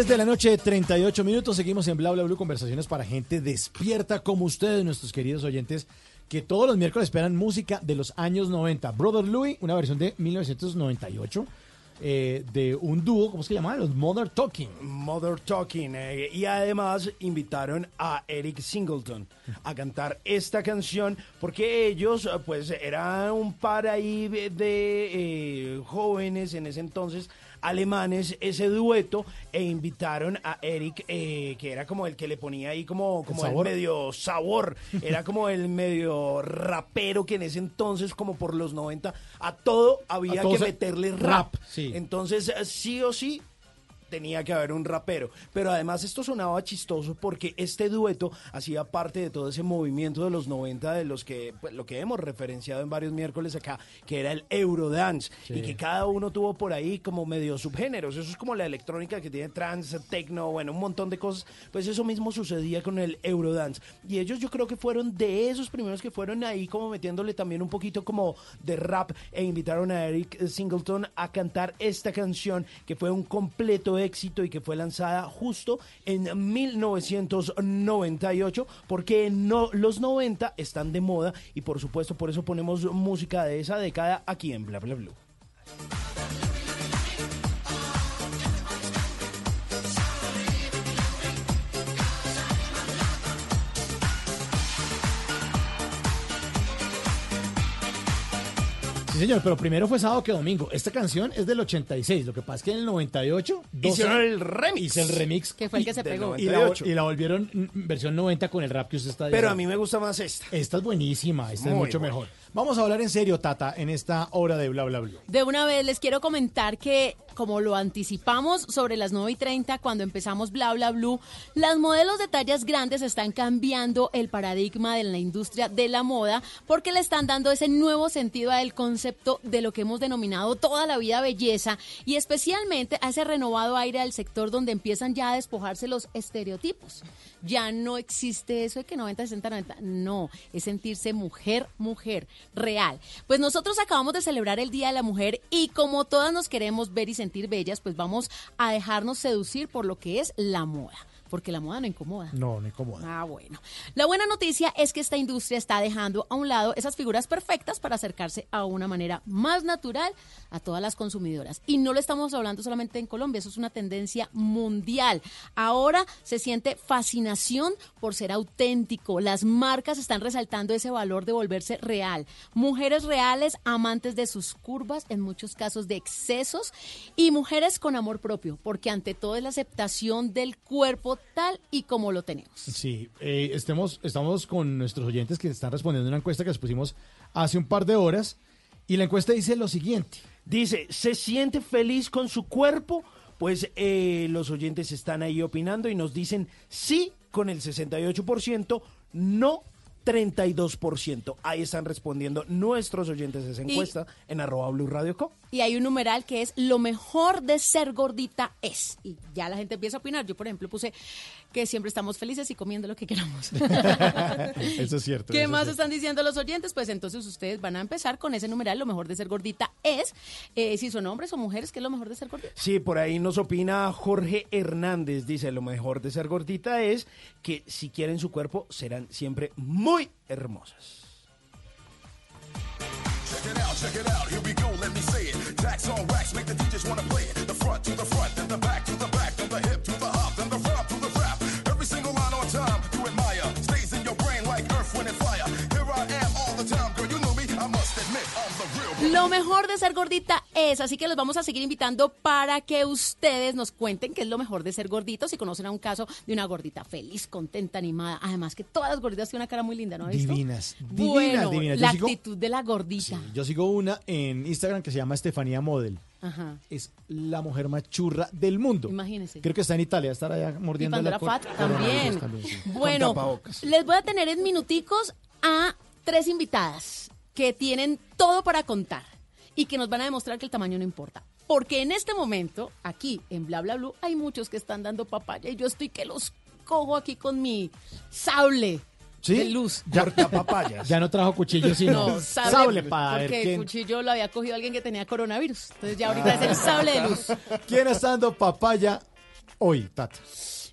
10 de la noche, 38 minutos. Seguimos en Bla Bla Blue, conversaciones para gente despierta como ustedes, nuestros queridos oyentes, que todos los miércoles esperan música de los años 90. Brother Louie, una versión de 1998. Eh, de un dúo, ¿cómo se llamaba? Los Mother Talking. Mother Talking. Eh, y además invitaron a Eric Singleton a cantar esta canción porque ellos pues eran un par ahí de eh, jóvenes en ese entonces alemanes ese dueto e invitaron a Eric eh, que era como el que le ponía ahí como, como el medio sabor. Era como el medio rapero que en ese entonces como por los 90 a todo había A que meterle rap, rap, sí. entonces sí o sí tenía que haber un rapero. Pero además esto sonaba chistoso porque este dueto hacía parte de todo ese movimiento de los 90 de los que, pues, lo que hemos referenciado en varios miércoles acá, que era el Eurodance. Sí. Y que cada uno tuvo por ahí como medio subgéneros. Eso es como la electrónica que tiene trance, techno, bueno, un montón de cosas. Pues eso mismo sucedía con el Eurodance. Y ellos yo creo que fueron de esos primeros que fueron ahí como metiéndole también un poquito como de rap e invitaron a Eric Singleton a cantar esta canción que fue un completo éxito y que fue lanzada justo en 1998 porque no, los 90 están de moda y por supuesto por eso ponemos música de esa década aquí en Bla Bla Blue. Sí, señor, pero primero fue sábado que domingo. Esta canción es del 86. Lo que pasa es que en el 98 dos- Hicieron el remix. Hice el remix. Que fue el que se pegó. Y la, 98. y la volvieron mm, versión 90 con el rap que usted está Pero a mí me gusta más esta. Esta es buenísima, esta es mucho buena. mejor. Vamos a hablar en serio, Tata, en esta hora de Bla Bla Bla. De una vez les quiero comentar que, como lo anticipamos sobre las 9 y 30 cuando empezamos Bla Bla Blue, las modelos de tallas grandes están cambiando el paradigma de la industria de la moda porque le están dando ese nuevo sentido al concepto de lo que hemos denominado toda la vida belleza y especialmente a ese renovado aire del sector donde empiezan ya a despojarse los estereotipos. Ya no existe eso de que 90, 60, 90. No, es sentirse mujer, mujer, real. Pues nosotros acabamos de celebrar el Día de la Mujer y como todas nos queremos ver y sentir bellas, pues vamos a dejarnos seducir por lo que es la moda. Porque la moda no incomoda. No, no incomoda. Ah, bueno. La buena noticia es que esta industria está dejando a un lado esas figuras perfectas para acercarse a una manera más natural a todas las consumidoras. Y no lo estamos hablando solamente en Colombia, eso es una tendencia mundial. Ahora se siente fascinación por ser auténtico. Las marcas están resaltando ese valor de volverse real. Mujeres reales, amantes de sus curvas, en muchos casos de excesos, y mujeres con amor propio, porque ante todo es la aceptación del cuerpo tal y como lo tenemos. Sí, eh, estemos, estamos con nuestros oyentes que están respondiendo a una encuesta que les pusimos hace un par de horas. Y la encuesta dice lo siguiente. Dice, ¿se siente feliz con su cuerpo? Pues eh, los oyentes están ahí opinando y nos dicen sí con el 68%, no 32%. Ahí están respondiendo nuestros oyentes de esa Y- encuesta en arroba Blue Radio Co. Y hay un numeral que es lo mejor de ser gordita es. Y ya la gente empieza a opinar. Yo, por ejemplo, puse que siempre estamos felices y comiendo lo que queramos. Eso es cierto. ¿Qué más es cierto. están diciendo los oyentes? Pues entonces ustedes van a empezar con ese numeral. Lo mejor de ser gordita es, eh, si son hombres o mujeres, ¿qué es lo mejor de ser gordita? Sí, por ahí nos opina Jorge Hernández. Dice, lo mejor de ser gordita es que si quieren su cuerpo serán siempre muy hermosas. Check it out, check it out, here we go, let me say it. Jacks on racks, make the DJs wanna play it. The front to the front, then the back, Lo mejor de ser gordita es, así que los vamos a seguir invitando para que ustedes nos cuenten qué es lo mejor de ser gorditos. Si conocen a un caso de una gordita feliz, contenta, animada. Además que todas las gorditas tienen una cara muy linda, ¿no? Divinas, divinas, Bueno, divinas. Yo la sigo- actitud de la gordita. Yo sigo una en Instagram que se llama Estefanía Model. Ajá. Es la mujer más churra del mundo. Imagínese. Creo que está en Italia, estará allá Y mordiendo cuando la fat también. sí. Bueno, les voy a tener en minuticos a tres invitadas que tienen todo para contar y que nos van a demostrar que el tamaño no importa. Porque en este momento, aquí en Bla Bla Blue, hay muchos que están dando papaya y yo estoy que los cojo aquí con mi sable ¿Sí? de luz. Ya, ya no trajo cuchillo, sino No, sable, sable para ver porque el quién, cuchillo lo había cogido alguien que tenía coronavirus. Entonces ya ahorita es el sable de luz. quién está dando papaya hoy, Tata.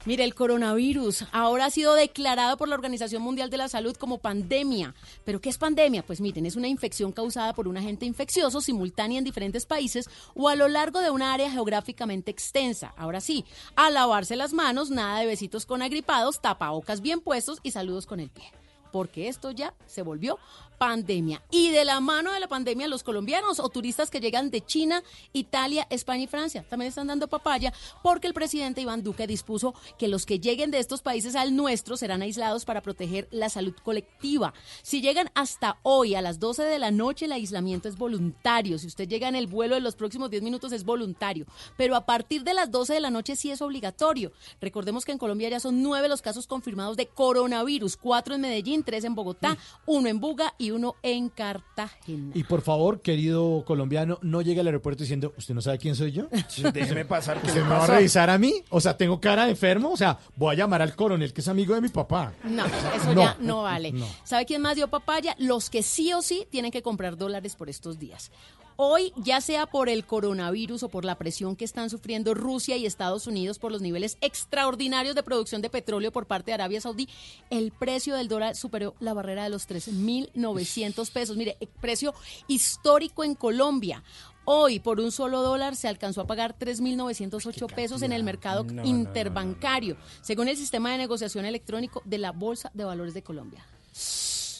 Mire, el coronavirus ahora ha sido declarado por la Organización Mundial de la Salud como pandemia. ¿Pero qué es pandemia? Pues miren, es una infección causada por un agente infeccioso simultánea en diferentes países o a lo largo de una área geográficamente extensa. Ahora sí, a lavarse las manos, nada de besitos con agripados, tapabocas bien puestos y saludos con el pie. Porque esto ya se volvió pandemia. Y de la mano de la pandemia, los colombianos o turistas que llegan de China, Italia, España y Francia también están dando papaya porque el presidente Iván Duque dispuso que los que lleguen de estos países al nuestro serán aislados para proteger la salud colectiva. Si llegan hasta hoy a las 12 de la noche, el aislamiento es voluntario. Si usted llega en el vuelo de los próximos 10 minutos es voluntario. Pero a partir de las 12 de la noche sí es obligatorio. Recordemos que en Colombia ya son nueve los casos confirmados de coronavirus, cuatro en Medellín, tres en Bogotá, uno en Buga y uno en Cartagena. Y por favor, querido colombiano, no llegue al aeropuerto diciendo, ¿usted no sabe quién soy yo? Déjeme pasar. ¿qué ¿Usted me va a revisar a mí? O sea, ¿tengo cara de enfermo? O sea, voy a llamar al coronel que es amigo de mi papá. No, eso No, ya no vale. no. ¿Sabe quién más dio papaya? Los que sí o sí tienen que comprar dólares por estos días. Hoy, ya sea por el coronavirus o por la presión que están sufriendo Rusia y Estados Unidos por los niveles extraordinarios de producción de petróleo por parte de Arabia Saudí, el precio del dólar superó la barrera de los 3.900 pesos. Mire, el precio histórico en Colombia. Hoy, por un solo dólar, se alcanzó a pagar 3.908 pesos en el mercado No, no, no, interbancario, según el sistema de negociación electrónico de la Bolsa de Valores de Colombia.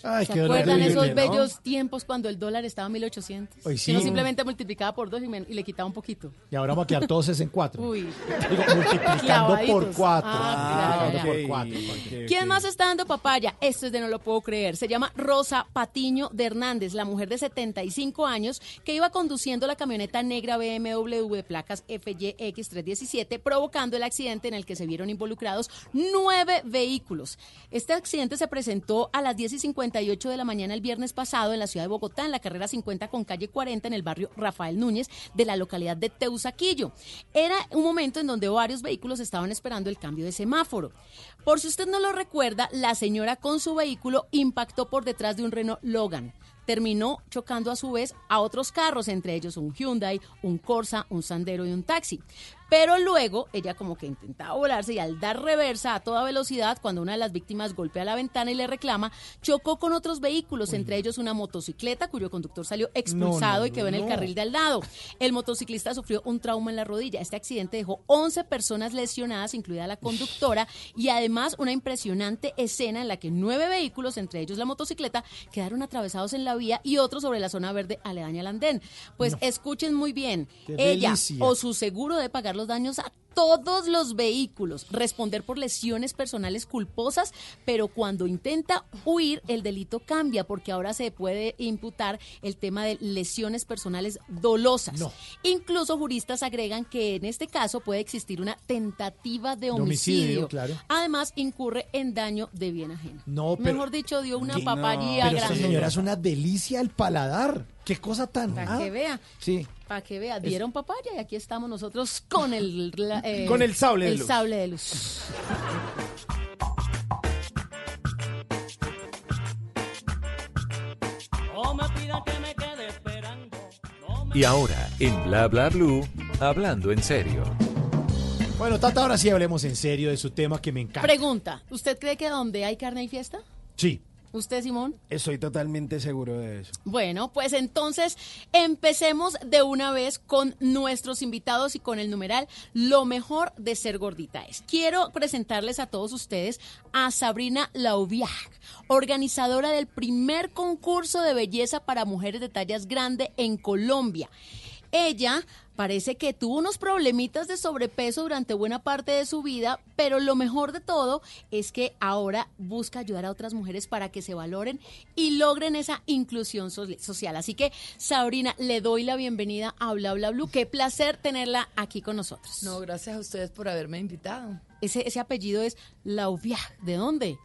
Ay, ¿Se qué acuerdan horrible, esos ¿no? bellos tiempos cuando el dólar estaba a 1800? Ay, Que sí. uno simplemente multiplicaba por dos y, me- y le quitaba un poquito. Y ahora vamos a quedar todos es en cuatro. Uy. Digo, multiplicando Clavaditos. por cuatro. Ah, multiplicando claro, por cuatro. ¿Quién más está dando papaya? Esto es de no lo puedo creer. Se llama Rosa Patiño de Hernández, la mujer de 75 años que iba conduciendo la camioneta negra BMW de placas FYX317, provocando el accidente en el que se vieron involucrados nueve vehículos. Este accidente se presentó a las 10 y 58 de la mañana el viernes pasado en la ciudad de Bogotá, en la carrera 50 con calle 40 en el barrio Rafael Núñez de la localidad de Teusaquillo. Era un momento en donde varios vehículos estaban esperando el cambio de semáforo. Por si usted no lo recuerda, la señora con su vehículo impactó por detrás de un Renault Logan. Terminó chocando a su vez a otros carros, entre ellos un Hyundai, un Corsa, un Sandero y un taxi. Pero luego ella como que intentaba volarse y al dar reversa a toda velocidad, cuando una de las víctimas golpea la ventana y le reclama, chocó con otros vehículos, entre ellos una motocicleta cuyo conductor salió expulsado no, y quedó en el carril de al lado. El motociclista sufrió un trauma en la rodilla. Este accidente dejó 11 personas lesionadas, incluida la conductora, y además una impresionante escena en la que nueve vehículos, entre ellos la motocicleta, quedaron atravesados en la vía y otros sobre la zona verde aledaña al andén. Pues escuchen muy bien, Qué ella delicia. o su seguro de pagar los daños a todos los vehículos, responder por lesiones personales culposas, pero cuando intenta huir, el delito cambia porque ahora se puede imputar el tema de lesiones personales dolosas. No. Incluso juristas agregan que en este caso puede existir una tentativa de homicidio. homicidio, claro. Además, incurre en daño de bien ajeno. No, pero- Mejor dicho, dio una esta grande. señora es una delicia al paladar. Qué cosa tan. Para ah, que vea. Sí. Para que vea, dieron papaya y aquí estamos nosotros con el... la- eh, Con el sable de el luz. sable de luz. Y ahora, en Bla Bla Blue, hablando en serio. Bueno, Tata, ahora sí hablemos en serio de su tema que me encanta. Pregunta, ¿usted cree que donde hay carne hay fiesta? Sí. ¿Usted, Simón? Estoy totalmente seguro de eso. Bueno, pues entonces empecemos de una vez con nuestros invitados y con el numeral Lo mejor de ser gordita es. Quiero presentarles a todos ustedes a Sabrina Laubiag, organizadora del primer concurso de belleza para mujeres de tallas grande en Colombia. Ella parece que tuvo unos problemitas de sobrepeso durante buena parte de su vida, pero lo mejor de todo es que ahora busca ayudar a otras mujeres para que se valoren y logren esa inclusión so- social. Así que, Sabrina, le doy la bienvenida a Bla Bla Blue. Qué placer tenerla aquí con nosotros. No, gracias a ustedes por haberme invitado. Ese, ese apellido es Laubiag. ¿De dónde?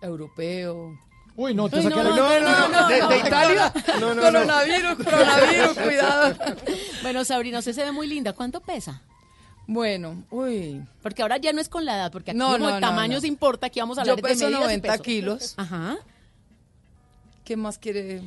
Europeo. Uy, no, te Uy, saqué no, la- no, no, no, ¿De, no, de no, Italia? no. No. Coronavirus, coronavirus, cuidado. Bueno, Sabrina, usted se ve muy linda. ¿Cuánto pesa? Bueno, uy. Porque ahora ya no es con la edad, porque aquí No, como no, el no, tamaño no. se importa, aquí vamos a Yo hablar de peso medidas y 90 peso. kilos. Ajá. ¿Qué más quiere?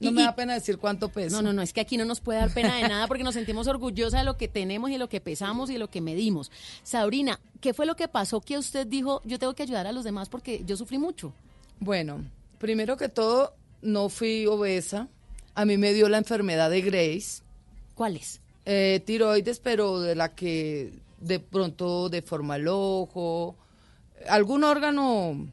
No Y- me y- da pena decir cuánto peso. No, no, no, es que aquí no nos puede dar pena de nada porque nos sentimos orgullosas de lo que tenemos y de lo que pesamos y de lo que medimos. Sabrina, ¿qué fue lo que pasó que usted dijo, yo tengo que ayudar a los demás porque yo sufrí mucho? Bueno, primero que todo, no fui obesa. A mí me dio la enfermedad de Grace. ¿Cuál es? Eh, tiroides, pero de la que de pronto deforma el ojo. Algún órgano,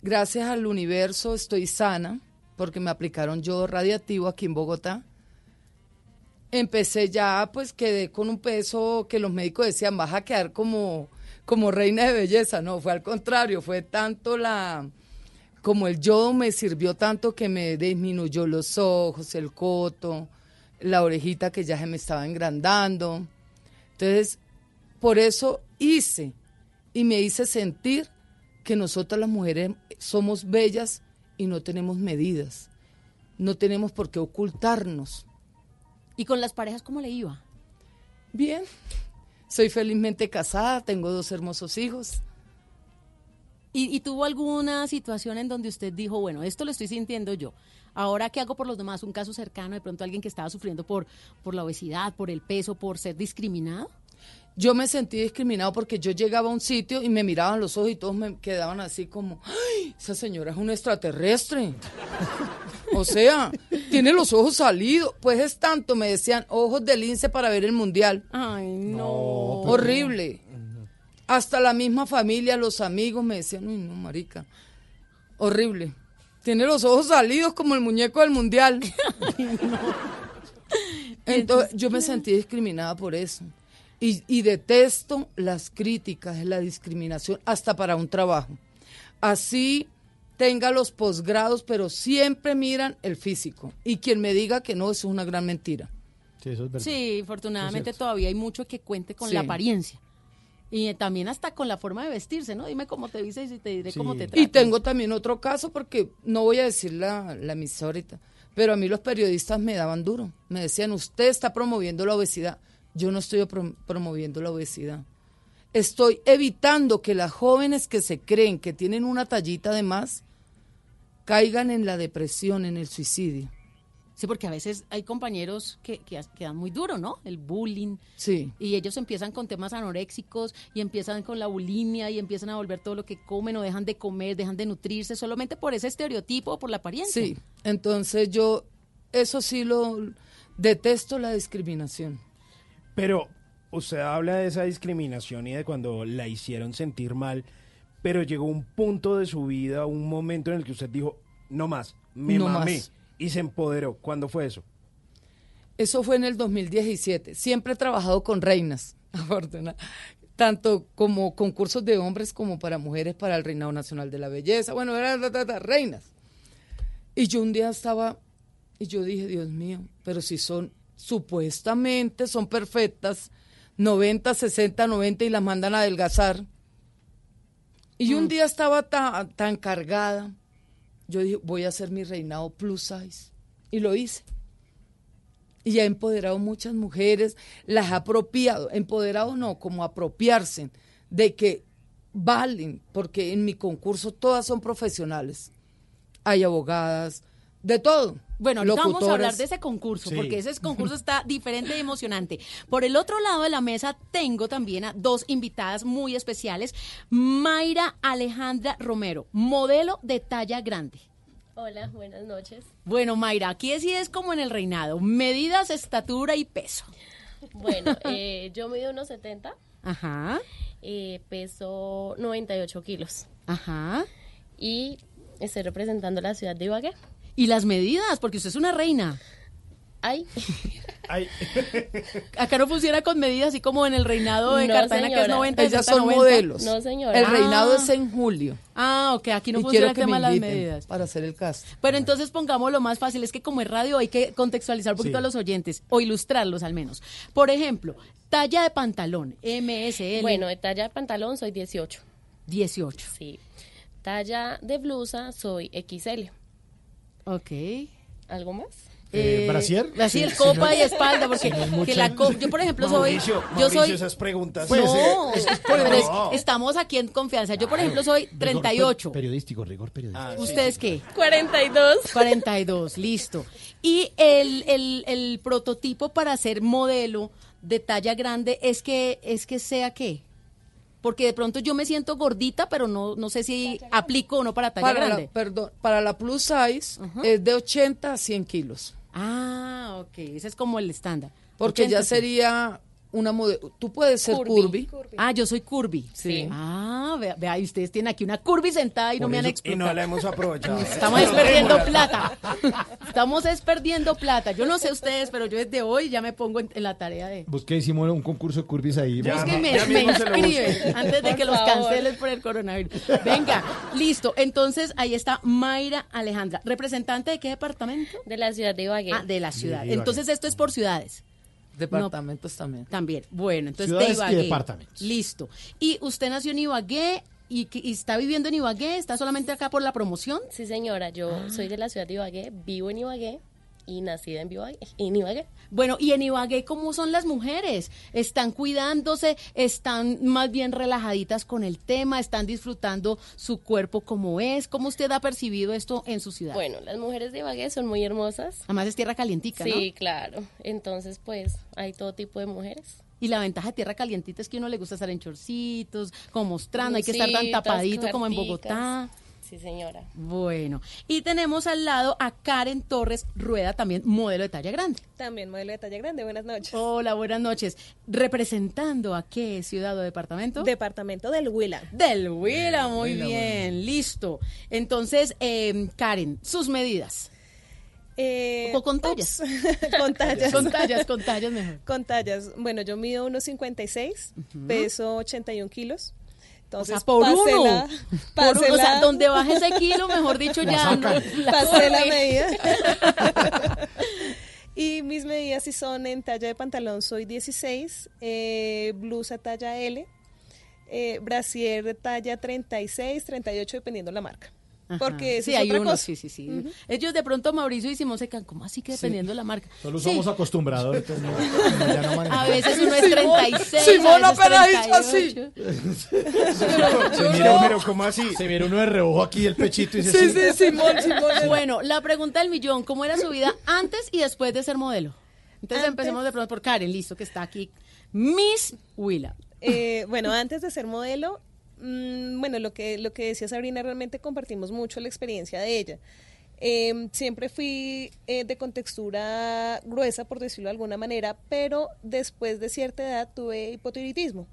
gracias al universo, estoy sana, porque me aplicaron yo radiativo aquí en Bogotá. Empecé ya, pues quedé con un peso que los médicos decían, vas a quedar como, como reina de belleza. No, fue al contrario, fue tanto la, como el yodo me sirvió tanto que me disminuyó los ojos, el coto, la orejita que ya se me estaba engrandando. Entonces, por eso hice y me hice sentir que nosotras las mujeres somos bellas y no tenemos medidas. No tenemos por qué ocultarnos. ¿Y con las parejas cómo le iba? Bien. Soy felizmente casada, tengo dos hermosos hijos. ¿Y, y tuvo alguna situación en donde usted dijo, bueno, esto lo estoy sintiendo yo? Ahora, ¿qué hago por los demás? Un caso cercano, de pronto alguien que estaba sufriendo por, por la obesidad, por el peso, por ser discriminado. Yo me sentí discriminado porque yo llegaba a un sitio y me miraban los ojos y todos me quedaban así como, ¡ay! Esa señora es un extraterrestre. O sea, tiene los ojos salidos. Pues es tanto, me decían, ojos de lince para ver el mundial. Ay, no. Horrible. Hasta la misma familia, los amigos me decían, uy, no, marica. Horrible. Tiene los ojos salidos como el muñeco del mundial. Entonces, yo me sentí discriminada por eso. Y, y detesto las críticas, la discriminación, hasta para un trabajo. Así tenga los posgrados, pero siempre miran el físico. Y quien me diga que no, eso es una gran mentira. Sí, eso es verdad. Sí, afortunadamente Es todavía hay mucho que cuente con Sí. la apariencia. Y también hasta con la forma de vestirse, ¿no? Dime cómo te vistes y te diré cómo te tratas. Y tengo también otro caso, porque no voy a decir la, la misa ahorita, pero a mí los periodistas me daban duro. Me decían, usted está promoviendo la obesidad. Yo no estoy prom- promoviendo la obesidad. Estoy evitando que las jóvenes que se creen que tienen una tallita de más caigan en la depresión, en el suicidio. Sí, porque a veces hay compañeros que, que, que dan muy duro, ¿no? El bullying. Sí. Y ellos empiezan con temas anoréxicos y empiezan con la bulimia y empiezan a volver todo lo que comen o dejan de comer, dejan de nutrirse solamente por ese estereotipo o por la apariencia. Sí, entonces yo, eso sí lo detesto la discriminación. Pero usted habla de esa discriminación y de cuando la hicieron sentir mal, pero llegó un punto de su vida, un momento en el que usted dijo, no más, me No mamé, más. Y se empoderó. ¿Cuándo fue eso? Eso fue en el 2017. Siempre he trabajado con reinas, afortuna- tanto como concursos de hombres como para mujeres para el Reinado Nacional de la Belleza. Bueno, eran ta, ta, ta, reinas. Y yo un día estaba, y yo dije, Dios mío, pero si son, supuestamente son perfectas, 90, 60, 90 y las mandan a adelgazar. Y un día estaba tan, tan cargada, yo dije, voy a hacer mi reinado plus size. Y lo hice y ha empoderado muchas mujeres, las ha apropiado, empoderado no, como apropiarse de que valen, porque en mi concurso todas son profesionales. Hay abogadas, de todo. Bueno, ahorita vamos a hablar de ese concurso, Sí. porque ese concurso está diferente y emocionante. Por el otro lado de la mesa tengo también a dos invitadas muy especiales. Mayra Alejandra Romero, modelo de talla grande. Hola, buenas noches. Bueno, Mayra, aquí sí es como en el reinado. Medidas, estatura y peso. Bueno, eh, yo mido unos 70, Ajá, eh, peso 98 kilos ajá. y estoy representando la ciudad de Ibagué. Y las medidas, porque usted es una reina. Ay, Acá no funciona con medidas así como en el reinado de No, Cartagena, que es señora. 90, Ellas 60, son 90. modelos. No, señora. El Ah. reinado es en julio. Ah, ok, aquí no y funciona el que tema me de las medidas. para hacer el cast. Pero entonces pongámoslo más fácil, es que como es radio hay que contextualizar un poquito Sí. a los oyentes o ilustrarlos al menos. Por ejemplo, talla de pantalón, MSL. bueno, de talla de pantalón soy 18. 18. Sí. Talla de blusa soy XL. Ok. ¿Algo más? Eh, ¿brasier? Brasier, Sí, copa y espalda, porque que la co- yo por ejemplo soy Mauricio, yo Mauricio, soy esas preguntas. Pues, no, eh, es- pero es- no. estamos aquí en confianza. Yo por ejemplo soy Rigor 38. per- periodístico, rigor periodístico. ¿Ustedes qué? 42. 42, listo. Y el, el, el prototipo para ser modelo de talla grande es que, es que sea qué? Porque de pronto yo me siento gordita, pero no, no sé si aplico o no para talla Para la, grande. perdón, para la plus size es de 80 a 100 kilos. Ah, ok, ese es como el estándar. Porque 80, ya sería una modelo. Tú puedes ser Curvy. curvy. Ah, yo soy curvy. Sí. Ah, vea, vea, y ustedes tienen aquí una curvy sentada y no me han eso- y no la hemos aprovechado. Estamos es perdiendo plata. Estamos es perdiendo plata. Yo no sé ustedes, pero yo desde hoy ya me pongo en, en la tarea de... Busqué, hicimos un concurso de curvis ahí. Es que me, ya me inscriben antes de que los favor. cancelen por el coronavirus. Venga, listo. Entonces ahí está Mayra Alejandra. ¿Representante de qué departamento? De la ciudad de Ibagué. Ah, de la ciudad. Entonces esto es por ciudades. Departamentos también. También. Bueno, entonces Ciudades de y Ibagué. departamentos. Listo. ¿Y usted nació en Ibagué y, que- y está viviendo en Ibagué? ¿Está solamente acá por la promoción? Sí, señora, yo Ah. soy de la ciudad de Ibagué, vivo en Ibagué y nacida en Ibagué. En Ibagué. Bueno, y en Ibagué, ¿cómo son las mujeres? ¿Están cuidándose? ¿Están más bien relajaditas con el tema? ¿Están disfrutando su cuerpo como es? ¿Cómo usted ha percibido esto en su ciudad? Bueno, las mujeres de Ibagué son muy hermosas. Además es tierra calientica, ¿no? Sí, claro. Entonces, pues, hay todo tipo de mujeres. Y la ventaja de tierra calientita es que a uno le gusta estar en chorcitos, como mostrando, hay que estar tan tapadito como en. Bogotá. Sí, señora. Bueno, y tenemos al lado a Karen Torres Rueda, también modelo de talla grande. También modelo de talla grande. Buenas noches. Hola, buenas noches. ¿Representando a qué ciudad o departamento? Departamento del Huila. Del Huila, muy Huila, bien, listo. Entonces, eh, Karen, sus medidas. Eh, O con tallas. con tallas. Con tallas, con tallas mejor. Con tallas. Bueno, yo mido unos 56, peso 81 kilos. Entonces, o sea, por pasé uno. Por o sea, donde baje ese kilo, mejor dicho, La ya sacan. no, la Pasé la medida. y mis medidas sí son en talla de pantalón, soy 16, eh, blusa talla L, eh, brasier talla 36, 38, dependiendo la marca. Ajá. Porque sí, es hay otra unos, cosa. sí, sí, sí. Ellos de pronto, Mauricio y Simón se quedan, ¿cómo así que dependiendo de la marca? Solo Sí. somos acostumbrados. entonces no- ya. A veces uno es Simón- 36, Simón apenas hizo así. 38. Se mira, pero ¿cómo así? Se mira uno de reojo aquí el pechito y dice Sí, sí, Simón, Simón. Bueno, la pregunta del millón, ¿cómo era su vida antes y después de ser modelo? Entonces Antes- empecemos de pronto por Karen, listo, que está aquí. Miss Willa. Eh, bueno, antes de ser modelo, mm, bueno, lo que, lo que decía Sabrina, realmente compartimos mucho la experiencia de ella. Eh, siempre fui eh, de contextura gruesa, por decirlo de alguna manera, pero después de cierta edad tuve hipotiroidismo.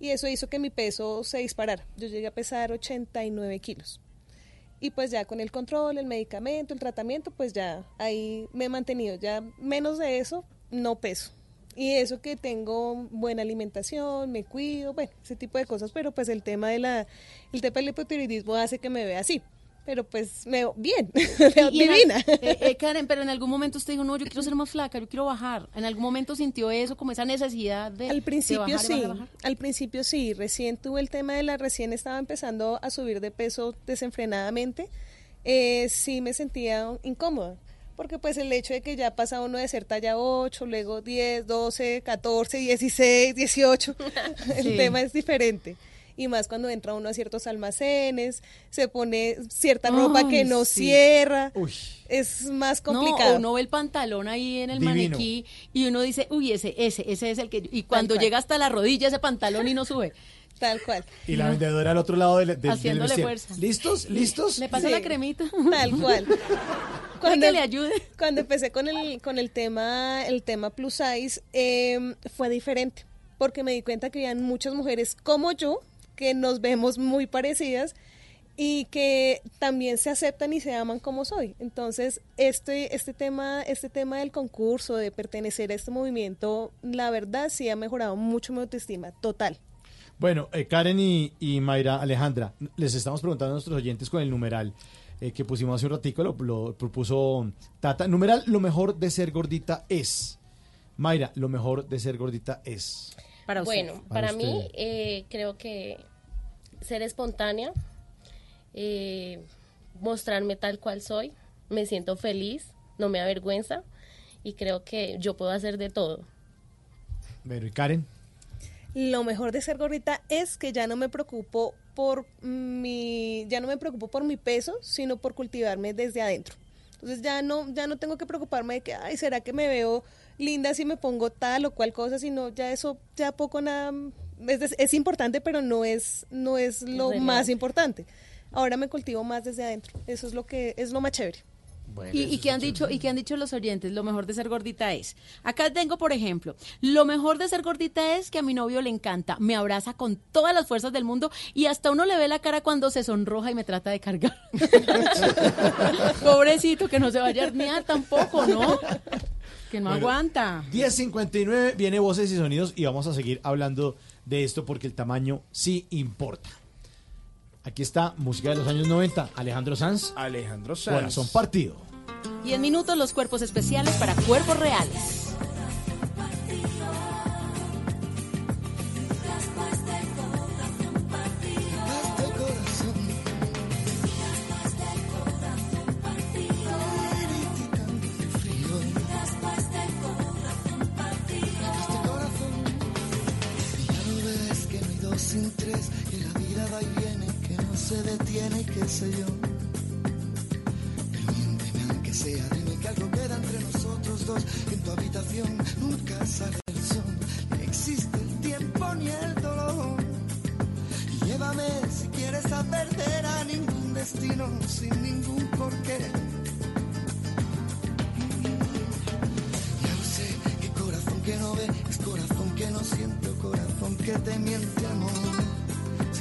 Y eso hizo que mi peso se disparara. Yo llegué a pesar 89 kilos. Y pues ya con el control, el medicamento, el tratamiento, pues ya ahí me he mantenido. Ya menos de eso, no peso. Y eso que tengo buena alimentación, me cuido, bueno, ese tipo de cosas, pero pues el tema de la, el tema del hipotiroidismo hace que me vea así. Pero pues me veo bien, me veo Y divina. eh, eh, Karen, pero en algún momento usted dijo, no, yo quiero ser más flaca, yo quiero bajar. ¿En algún momento sintió eso, como esa necesidad de Al principio de bajar y sí, bajar, bajar? al principio sí, recién tuve el tema de la, recién estaba empezando a subir de peso desenfrenadamente, eh, sí me sentía incómoda, porque pues el hecho de que ya pasa uno de ser talla 8, luego 10, 12, 14, 16, 18, el tema es diferente. Y más cuando entra uno a ciertos almacenes, se pone cierta ropa que no sí. cierra, es más complicado. No, o uno ve el pantalón ahí en el Divino. maniquí y uno dice, uy, ese, ese, ese es el que... Y cuando llega hasta la rodilla ese pantalón y no sube. Tal cual. Y la vendedora al otro lado del, del, Haciéndole fuerza. ¿Listos? ¿Listos? Le pasa Sí. la cremita. Tal cual. que le ayude. Cuando empecé con el, con el tema, el tema plus size, eh, fue diferente, porque me di cuenta que habían muchas mujeres como yo, que nos vemos muy parecidas y que también se aceptan y se aman como soy. Entonces, este, este tema, este tema del concurso, de pertenecer a este movimiento, la verdad sí ha mejorado mucho mi autoestima, total. Bueno, eh, Karen y, y Mayra Alejandra, les estamos preguntando a nuestros oyentes con el numeral eh, que pusimos hace un ratico, lo, lo propuso Tata. Numeral, lo mejor de ser gordita es. Mayra, lo mejor de ser gordita es. Para usted. Bueno, Para para, mí eh, creo que ser espontánea, eh, mostrarme tal cual soy, me siento feliz, no me avergüenza y creo que yo puedo hacer de todo. Bueno, y Karen. Lo mejor de ser gordita es que ya no me preocupo por mi, ya no me preocupo por mi peso, sino por cultivarme desde adentro. Entonces ya no, ya no tengo que preocuparme de que, ay, ¿será que me veo linda si me pongo tal o cual cosa? Sino ya eso, ya poco nada, es, es importante, pero no es, no es lo relevante. más importante. Ahora me cultivo más desde adentro. Eso es lo que, es lo más chévere. ¿Y, y qué han dicho y qué han dicho los oyentes? Lo mejor de ser gordita es. Acá tengo, por ejemplo, lo mejor de ser gordita es que a mi novio le encanta, me abraza con todas las fuerzas del mundo y hasta uno le ve la cara cuando se sonroja y me trata de cargar. Pobrecito, que no se vaya a herniar tampoco, ¿no? Que no Bueno, aguanta. 10.59 viene voces y sonidos y vamos a seguir hablando de esto porque el tamaño sí importa. Aquí está música de los años 90, Alejandro Sanz. Alejandro Sanz. Corazón partido. Y en minutos los cuerpos especiales para cuerpos reales. Sin tres, que la vida va y viene, que no se detiene y qué sé yo. Sea, dime que algo queda entre nosotros dos. En tu habitación nunca sale el sol, ni existe el tiempo ni el dolor. Llévame si quieres a perder a ningún destino. sin ningún porqué. Ya lo sé, que corazón que no ve, es corazón que no siente, corazón que te miente amor.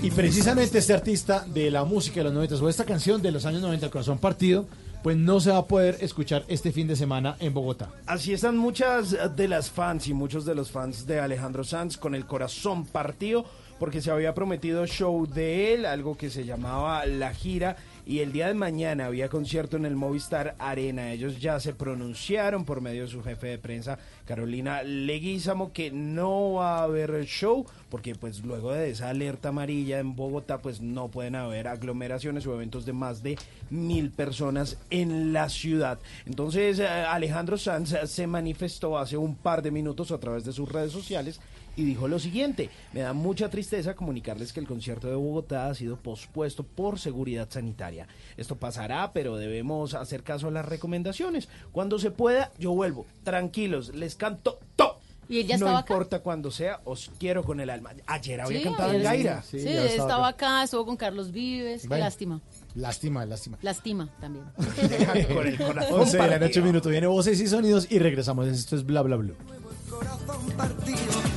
Y precisamente este artista de la música de los 90 o esta canción de los años 90, El Corazón Partido, pues no se va a poder escuchar este fin de semana en Bogotá. Así están muchas de las fans y muchos de los fans de Alejandro Sanz con el corazón partido porque se había prometido show de él, algo que se llamaba La Gira. Y el día de mañana había concierto en el Movistar Arena. Ellos ya se pronunciaron por medio de su jefe de prensa, Carolina Leguízamo, que no va a haber show, porque pues luego de esa alerta amarilla en Bogotá, pues no pueden haber aglomeraciones o eventos de más de mil personas en la ciudad. Entonces eh, Alejandro Sanz se manifestó hace un par de minutos a través de sus redes sociales y dijo lo siguiente, me da mucha tristeza comunicarles que el concierto de Bogotá ha sido pospuesto por seguridad sanitaria. Esto pasará, pero debemos hacer caso a las recomendaciones. Cuando se pueda, yo vuelvo. Tranquilos, les canto todo. Y él ya no importa cuando sea, os quiero con el alma. Ayer había Sí, cantado en Gaira. Sí, estaba acá, estuvo con Carlos Vives. Qué lástima. Lástima, lástima. Lástima también. con el corazón 11 de la noche, un minuto. Viene voces y sonidos y regresamos. Esto es bla, bla, bla. corazón partido.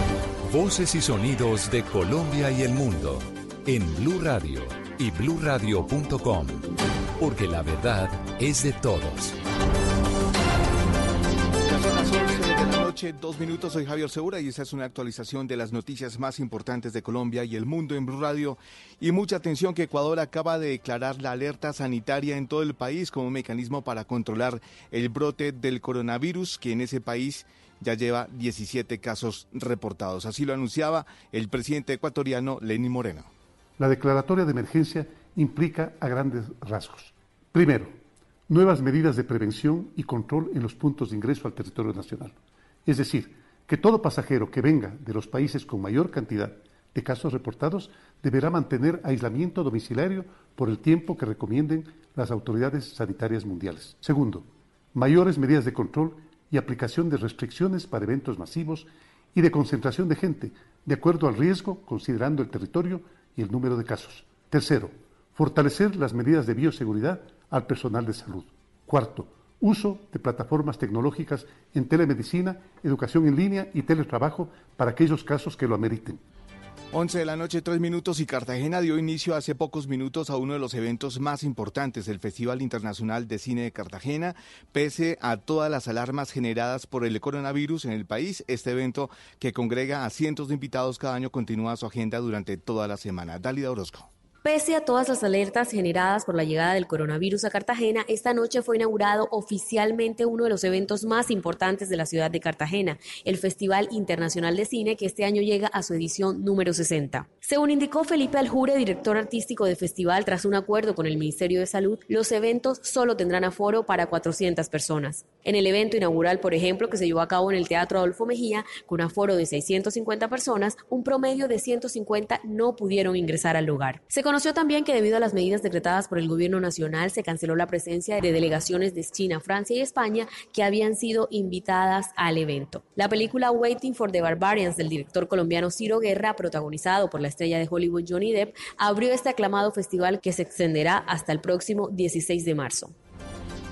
Voces y sonidos de Colombia y el mundo en Blue Radio y bluradio.com. Porque la verdad es de todos. Ya son las 11 de la noche, dos minutos. Soy Javier Segura y esta es una actualización de las noticias más importantes de Colombia y el mundo en Blue Radio. Y mucha atención que Ecuador acaba de declarar la alerta sanitaria en todo el país como un mecanismo para controlar el brote del coronavirus que en ese país ya lleva 17 casos reportados. Así lo anunciaba el presidente ecuatoriano Lenín Moreno. La declaratoria de emergencia implica a grandes rasgos. Primero, nuevas medidas de prevención y control en los puntos de ingreso al territorio nacional. Es decir, que todo pasajero que venga de los países con mayor cantidad de casos reportados deberá mantener aislamiento domiciliario por el tiempo que recomienden las autoridades sanitarias mundiales. Segundo, mayores medidas de control y aplicación de restricciones para eventos masivos y de concentración de gente, de acuerdo al riesgo, considerando el territorio y el número de casos. Tercero, fortalecer las medidas de bioseguridad al personal de salud. Cuarto, uso de plataformas tecnológicas en telemedicina, educación en línea y teletrabajo para aquellos casos que lo ameriten. 11 de la noche, 3 minutos y Cartagena dio inicio hace pocos minutos a uno de los eventos más importantes del Festival Internacional de Cine de Cartagena. Pese a todas las alarmas generadas por el coronavirus en el país, este evento que congrega a cientos de invitados cada año continúa su agenda durante toda la semana. Dalida Orozco. Pese a todas las alertas generadas por la llegada del coronavirus a Cartagena, esta noche fue inaugurado oficialmente uno de los eventos más importantes de la ciudad de Cartagena, el Festival Internacional de Cine, que este año llega a su edición número 60. Según indicó Felipe Aljure, director artístico del festival, tras un acuerdo con el Ministerio de Salud, los eventos solo tendrán aforo para 400 personas. En el evento inaugural, por ejemplo, que se llevó a cabo en el Teatro Adolfo Mejía, con aforo de 650 personas, un promedio de 150 no pudieron ingresar al lugar. Se conoció también que debido a las medidas decretadas por el gobierno nacional se canceló la presencia de delegaciones de China, Francia y España que habían sido invitadas al evento. La película Waiting for the Barbarians del director colombiano Ciro Guerra, protagonizado por la estrella de Hollywood Johnny Depp, abrió este aclamado festival que se extenderá hasta el próximo 16 de marzo.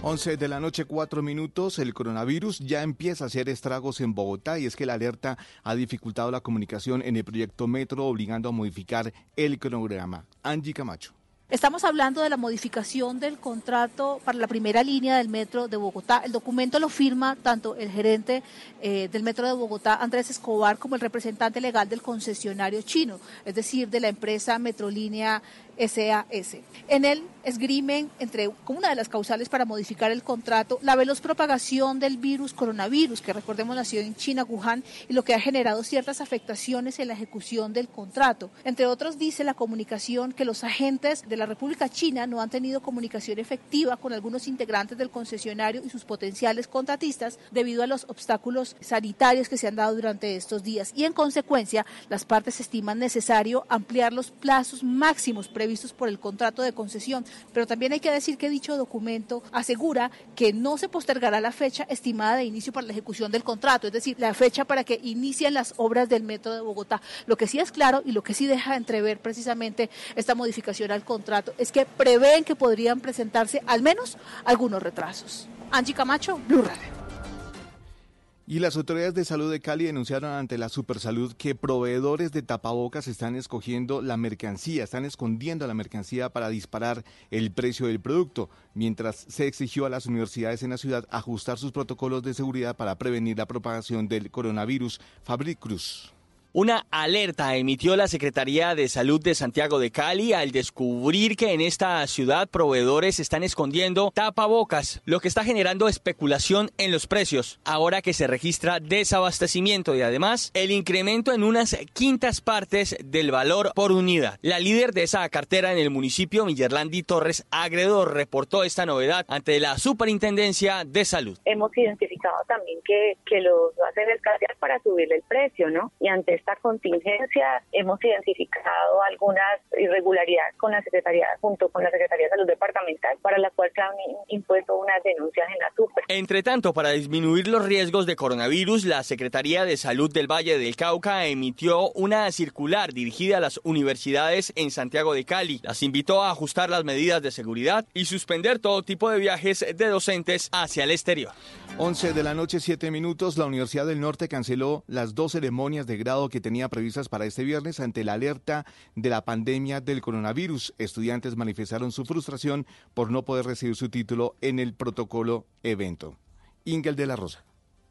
11 de la noche, 4 minutos. El coronavirus ya empieza a hacer estragos en Bogotá y es que la alerta ha dificultado la comunicación en el proyecto Metro, obligando a modificar el cronograma. Angie Camacho. Estamos hablando de la modificación del contrato para la primera línea del metro de Bogotá. El documento lo firma tanto el gerente eh, del metro de Bogotá, Andrés Escobar, como el representante legal del concesionario chino, es decir, de la empresa Metrolínea SAS. En él esgrimen entre como una de las causales para modificar el contrato la veloz propagación del virus coronavirus, que recordemos nació en China, Wuhan, y lo que ha generado ciertas afectaciones en la ejecución del contrato. Entre otros, dice la comunicación que los agentes de la República China no han tenido comunicación efectiva con algunos integrantes del concesionario y sus potenciales contratistas debido a los obstáculos sanitarios que se han dado durante estos días. Y en consecuencia, las partes estiman necesario ampliar los plazos máximos previstos vistos por el contrato de concesión. Pero también hay que decir que dicho documento asegura que no se postergará la fecha estimada de inicio para la ejecución del contrato, es decir, la fecha para que inicien las obras del metro de Bogotá. Lo que sí es claro y lo que sí deja entrever precisamente esta modificación al contrato es que prevén que podrían presentarse al menos algunos retrasos. Angie Camacho, Blue Radio. Y las autoridades de salud de Cali denunciaron ante la Supersalud que proveedores de tapabocas están escogiendo la mercancía, están escondiendo la mercancía para disparar el precio del producto, mientras se exigió a las universidades en la ciudad ajustar sus protocolos de seguridad para prevenir la propagación del coronavirus. Fabric Cruz. Una alerta emitió la Secretaría de Salud de Santiago de Cali al descubrir que en esta ciudad proveedores están escondiendo tapabocas, lo que está generando especulación en los precios, ahora que se registra desabastecimiento y además el incremento en unas quintas partes del valor por unidad. La líder de esa cartera en el municipio, Millerlandi Torres Agredo, reportó esta novedad ante la Superintendencia de Salud. Hemos identificado también que, que los hacen escasear para subirle el precio, ¿no? Y ante esta contingencia hemos identificado algunas irregularidades con la Secretaría, junto con la Secretaría de Salud Departamental, para la cual se han impuesto unas denuncias en la super. Entre tanto, para disminuir los riesgos de coronavirus, la Secretaría de Salud del Valle del Cauca emitió una circular dirigida a las universidades en Santiago de Cali. Las invitó a ajustar las medidas de seguridad y suspender todo tipo de viajes de docentes hacia el exterior. 11 de la noche, 7 minutos, la Universidad del Norte canceló las dos ceremonias de grado que tenía previstas para este viernes ante la alerta de la pandemia del coronavirus. Estudiantes manifestaron su frustración por no poder recibir su título en el protocolo evento. Ingel de la Rosa.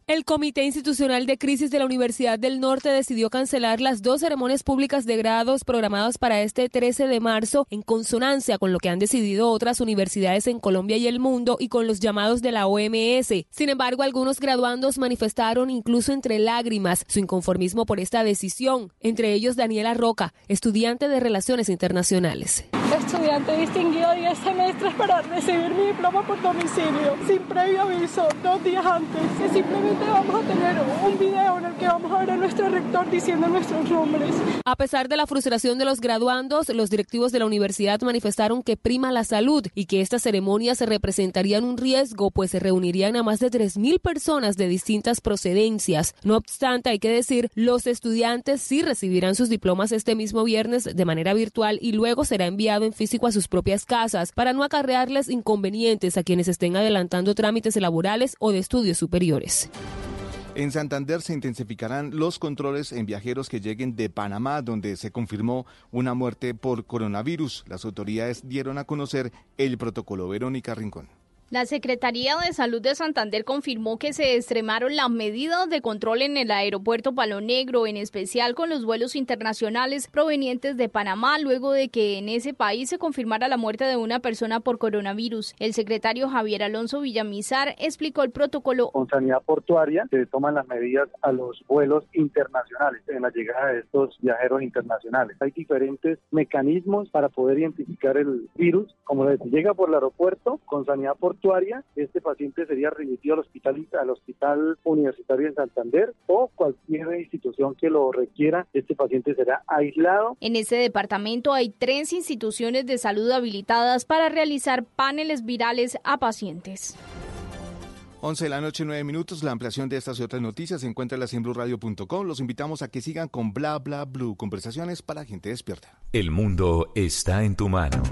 El Comité Institucional de Crisis de la Universidad del Norte decidió cancelar las dos ceremonias públicas de grados programadas para este 13 de marzo en consonancia con lo que han decidido otras universidades en Colombia y el mundo y con los llamados de la OMS. Sin embargo, algunos graduandos manifestaron incluso entre lágrimas su inconformismo por esta decisión, entre ellos Daniela Roca, estudiante de Relaciones Internacionales. Estudiante distinguido 10 semestres para recibir mi diploma por domicilio, sin previo aviso, dos días antes, que simplemente vamos a tener un video en el que vamos a ver a nuestro rector diciendo nuestros nombres. A pesar de la frustración de los graduandos, los directivos de la universidad manifestaron que prima la salud y que estas ceremonias representarían un riesgo, pues se reunirían a más de 3.000 personas de distintas procedencias. No obstante, hay que decir, los estudiantes sí recibirán sus diplomas este mismo viernes de manera virtual y luego será enviado físico a sus propias casas para no acarrearles inconvenientes a quienes estén adelantando trámites laborales o de estudios superiores. En Santander se intensificarán los controles en viajeros que lleguen de Panamá, donde se confirmó una muerte por coronavirus. Las autoridades dieron a conocer el protocolo. Verónica Rincón. La Secretaría de Salud de Santander confirmó que se extremaron las medidas de control en el aeropuerto Palo Negro, en especial con los vuelos internacionales provenientes de Panamá, luego de que en ese país se confirmara la muerte de una persona por coronavirus. El secretario Javier Alonso Villamizar explicó el protocolo. Con sanidad portuaria se toman las medidas a los vuelos internacionales en la llegada de estos viajeros internacionales. Hay diferentes mecanismos para poder identificar el virus, como si llega por el aeropuerto con sanidad portuaria este paciente sería remitido al hospital, al hospital universitario en Santander o cualquier institución que lo requiera. Este paciente será aislado. En este departamento hay tres instituciones de salud habilitadas para realizar paneles virales a pacientes. 11 de la noche, 9 minutos. La ampliación de estas y otras noticias se encuentra en bluradio.com. Los invitamos a que sigan con Bla Bla Blue, conversaciones para gente despierta. El mundo está en tu mano.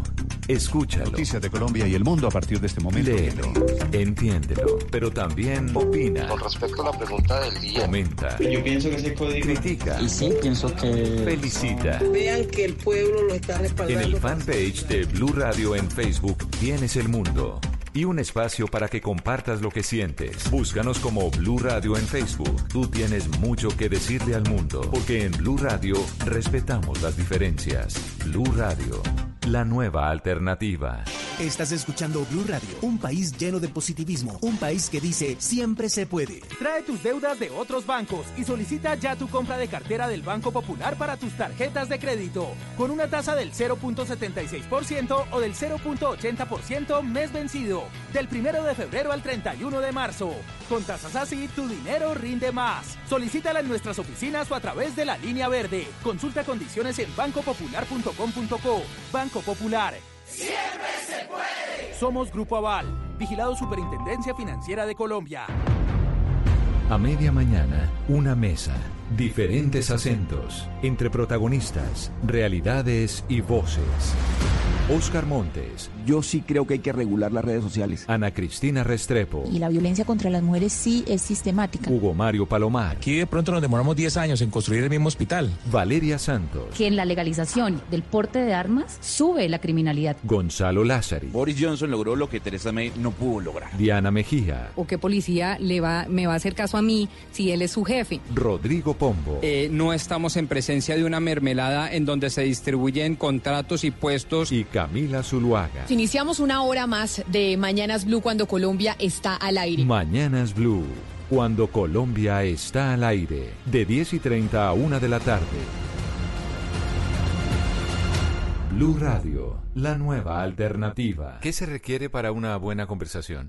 Escúchalo. Noticias de Colombia y el mundo a partir de este momento. Léelo, entiéndelo, pero también opina. Con respecto a la pregunta del día. Comenta. Yo pienso que ese código... Critica. Y sí, pienso que... Felicita. Vean que el pueblo lo está En respaldando. el fanpage de Blue Radio en Facebook tienes el mundo y un espacio para que compartas lo que sientes. Búscanos como Blue Radio en Facebook. Tú tienes mucho que decirle al mundo, porque en Blue Radio respetamos las diferencias. Blue Radio, la nueva alternativa. Estás escuchando Blue Radio, un país lleno de positivismo, un país que dice siempre se puede. Trae tus deudas de otros bancos y solicita ya tu compra de cartera del Banco Popular para tus tarjetas de crédito, con una tasa del 0.76% o del 0.80% mes vencido, del 1 de febrero al 31 de marzo. Con tasas así, tu dinero rinde más. Solicítala en nuestras oficinas o a través de la línea verde. Consulta condiciones en bancopopular.com.co. Banco Popular. Siempre se puede. Somos Grupo Aval, vigilado Superintendencia Financiera de Colombia. A media mañana, una mesa, diferentes acentos, entre protagonistas, realidades y voces. Oscar Montes. Yo sí creo que hay que regular las redes sociales. Ana Cristina Restrepo. Y la violencia contra las mujeres sí es sistemática. Hugo Mario Palomar. Aquí de pronto nos demoramos 10 años en construir el mismo hospital. Valeria Santos. Que en la legalización del porte de armas sube la criminalidad. Gonzalo Lázari. Boris Johnson logró lo que Teresa May no pudo lograr. Diana Mejía. ¿O qué policía le va, me va a hacer caso a mí si él es su jefe? Rodrigo Pombo. Eh, no estamos en presencia de una mermelada en donde se distribuyen contratos y puestos. Y Camila Zuluaga. Iniciamos una hora más de Mañanas Blue cuando Colombia está al aire. Mañanas Blue, cuando Colombia está al aire, de 10 y 30 a 1 de la tarde. Blue Radio, la nueva alternativa. ¿Qué se requiere para una buena conversación?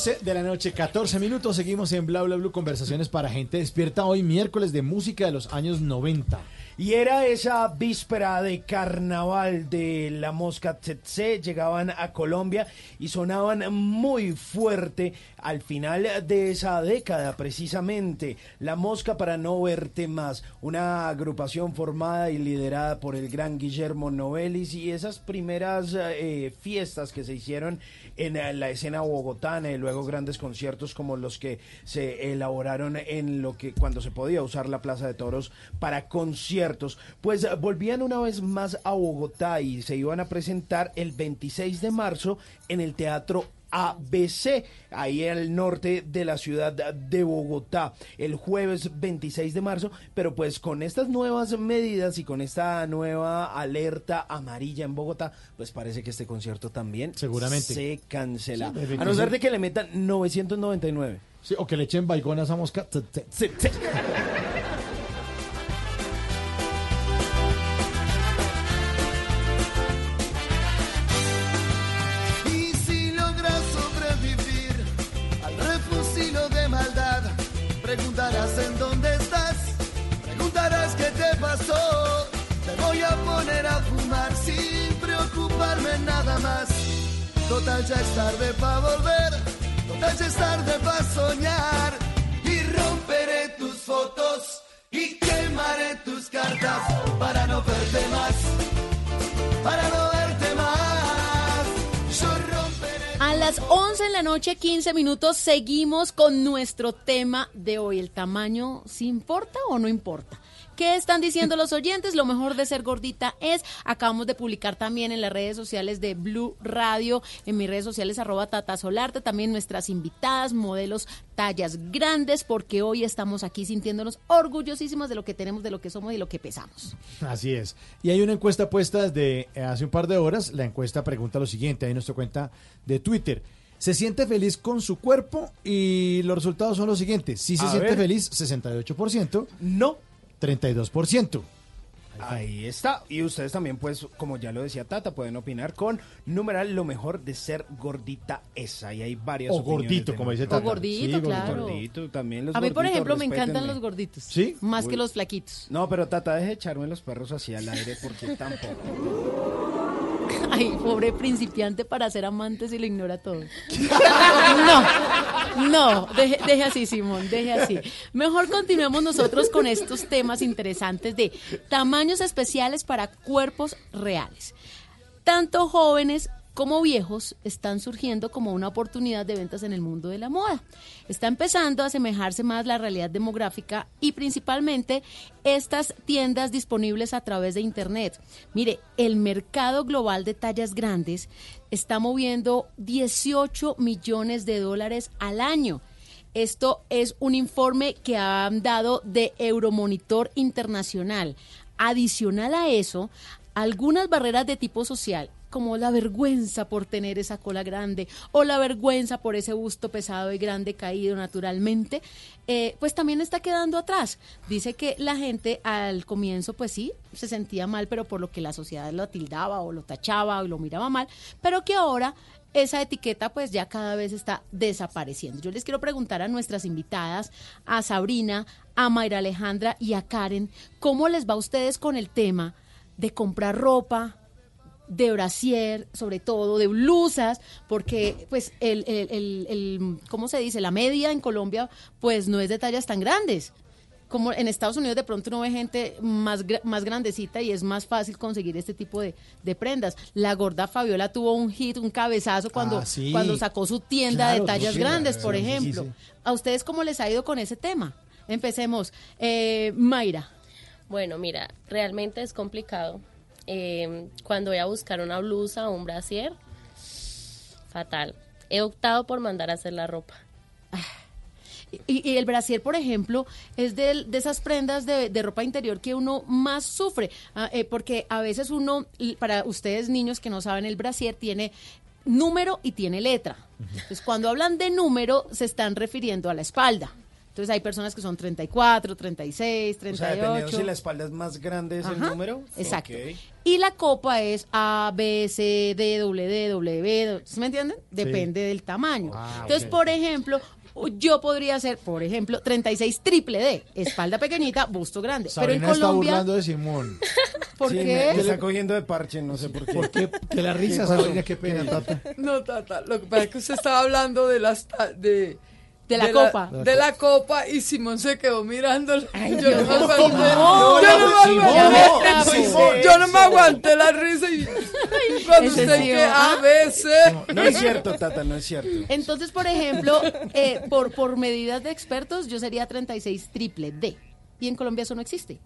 11 de la noche, 14 minutos. Seguimos en Bla Bla Blue, conversaciones para gente despierta hoy, miércoles de música de los años 90. Y era esa víspera de carnaval de la mosca tsetse, llegaban a Colombia y sonaban muy fuerte al final de esa década precisamente. La mosca para no verte más, una agrupación formada y liderada por el gran Guillermo Novelis y esas primeras eh, fiestas que se hicieron en eh, la escena bogotana y luego grandes conciertos como los que se elaboraron en lo que cuando se podía usar la Plaza de Toros para conciertos, pues volvían una vez más a Bogotá y se iban a presentar el 26 de marzo en el Teatro ABC, ahí al norte de la ciudad de Bogotá, el jueves 26 de marzo, pero pues con estas nuevas medidas y con esta nueva alerta amarilla en Bogotá, pues parece que este concierto también Seguramente. se cancela. Sí, a no ser de que le metan 999. Sí, o que le echen baigón a esa mosca. Preocuparme nada más. Total ya es tarde para volver, total ya es tarde para soñar. Y romperé tus fotos y quemaré tus cartas para no verte más, para no verte más. Yo romperé. A las 11 de la noche, 15 minutos, seguimos con nuestro tema de hoy. ¿El tamaño sí importa o no importa? ¿Qué están diciendo los oyentes? Lo mejor de ser gordita es, acabamos de publicar también en las redes sociales de Blue Radio, en mis redes sociales arroba Tata Solarte, también nuestras invitadas, modelos tallas grandes, porque hoy estamos aquí sintiéndonos orgullosísimos de lo que tenemos, de lo que somos y lo que pesamos. Así es. Y hay una encuesta puesta desde eh, hace un par de horas. La encuesta pregunta lo siguiente, ahí en nuestra cuenta de Twitter. ¿Se siente feliz con su cuerpo? Y los resultados son los siguientes. Si se A siente ver. feliz, 68%. No. 32%. Ahí está. Y ustedes también, pues, como ya lo decía Tata, pueden opinar con numeral lo mejor de ser gordita esa. Y hay varias O opiniones gordito, como dice. Tata. O gordito, Sí, claro. Gordito, también los A mí, por ejemplo, me encantan los gorditos. ¿Sí? Más Uy. que los flaquitos. No, pero Tata, deje de echarme los perros así al aire porque tampoco. Ay, pobre principiante para ser amante si lo ignora todo. No, no, deje, deje así, Simón, deje así. Mejor continuemos nosotros con estos temas interesantes de tamaños especiales para cuerpos reales. Tanto jóvenes como viejos están surgiendo como una oportunidad de ventas en el mundo de la moda. Está empezando a asemejarse más la realidad demográfica y principalmente estas tiendas disponibles a través de Internet. Mire, el mercado global de tallas grandes está moviendo 18 millones de dólares al año. Esto es un informe que han dado de Euromonitor Internacional. Adicional a eso, algunas barreras de tipo social, como la vergüenza por tener esa cola grande o la vergüenza por ese busto pesado y grande caído naturalmente, eh, pues también está quedando atrás. Dice que la gente al comienzo, pues sí, se sentía mal, pero por lo que la sociedad lo tildaba o lo tachaba o lo miraba mal, pero que ahora esa etiqueta pues ya cada vez está desapareciendo. Yo les quiero preguntar a nuestras invitadas, a Sabrina, a Mayra Alejandra y a Karen, ¿cómo les va a ustedes con el tema de comprar ropa? De brasier, sobre todo, de blusas, porque pues el, el, el, el- ¿cómo se dice? La media en Colombia pues no es de tallas tan grandes. Como en Estados Unidos de pronto uno ve gente más, más grandecita y es más fácil conseguir este tipo de, de prendas. La gorda Fabiola tuvo un hit, un cabezazo cuando, Ah, sí. cuando sacó su tienda Claro, de tallas sí, grandes, por sí, sí, ejemplo. sí. ¿A ustedes cómo les ha ido con ese tema? Empecemos. Eh, Mayra. Bueno, mira, realmente es complicado. Eh, cuando voy a buscar una blusa o un brasier, fatal. He optado por mandar a hacer la ropa. Y, y el brasier, por ejemplo, es de, de esas prendas de, de ropa interior que uno más sufre, ah, eh, porque a veces uno, para ustedes niños que no saben, el brasier tiene número y tiene letra. Entonces, cuando hablan de número, se están refiriendo a la espalda. Entonces, hay personas que son 34, 36, O sea, dependiendo 38. si la espalda es más grande es el número. Exacto. Y la copa es A, B, C, D, W, D, W. ¿sí ¿Me entienden? Depende del tamaño. Ah, Entonces, por ejemplo, yo podría hacer, por ejemplo, 36 triple D, espalda pequeñita, busto grande. pero en Sabrina está Colombia, burlando de Simón. ¿por Sí, qué? Me, me está cogiendo de parche, no sé por qué. ¿Por qué? Que la risa. Sabrina, qué pena, Tata. No, Tata, lo que pasa es que usted estaba hablando de las ta- de De la copa. de la copa y Simón se quedó mirando. yo, Dios no aguanté, Simón, yo no me aguanté, Simón. yo no me aguanté la risa y cuando Ese usted sí, que a veces No es cierto, Tata, no es cierto. Entonces, por ejemplo, eh, por, por medidas de expertos, yo sería 36 triple D. Y en Colombia eso no existe.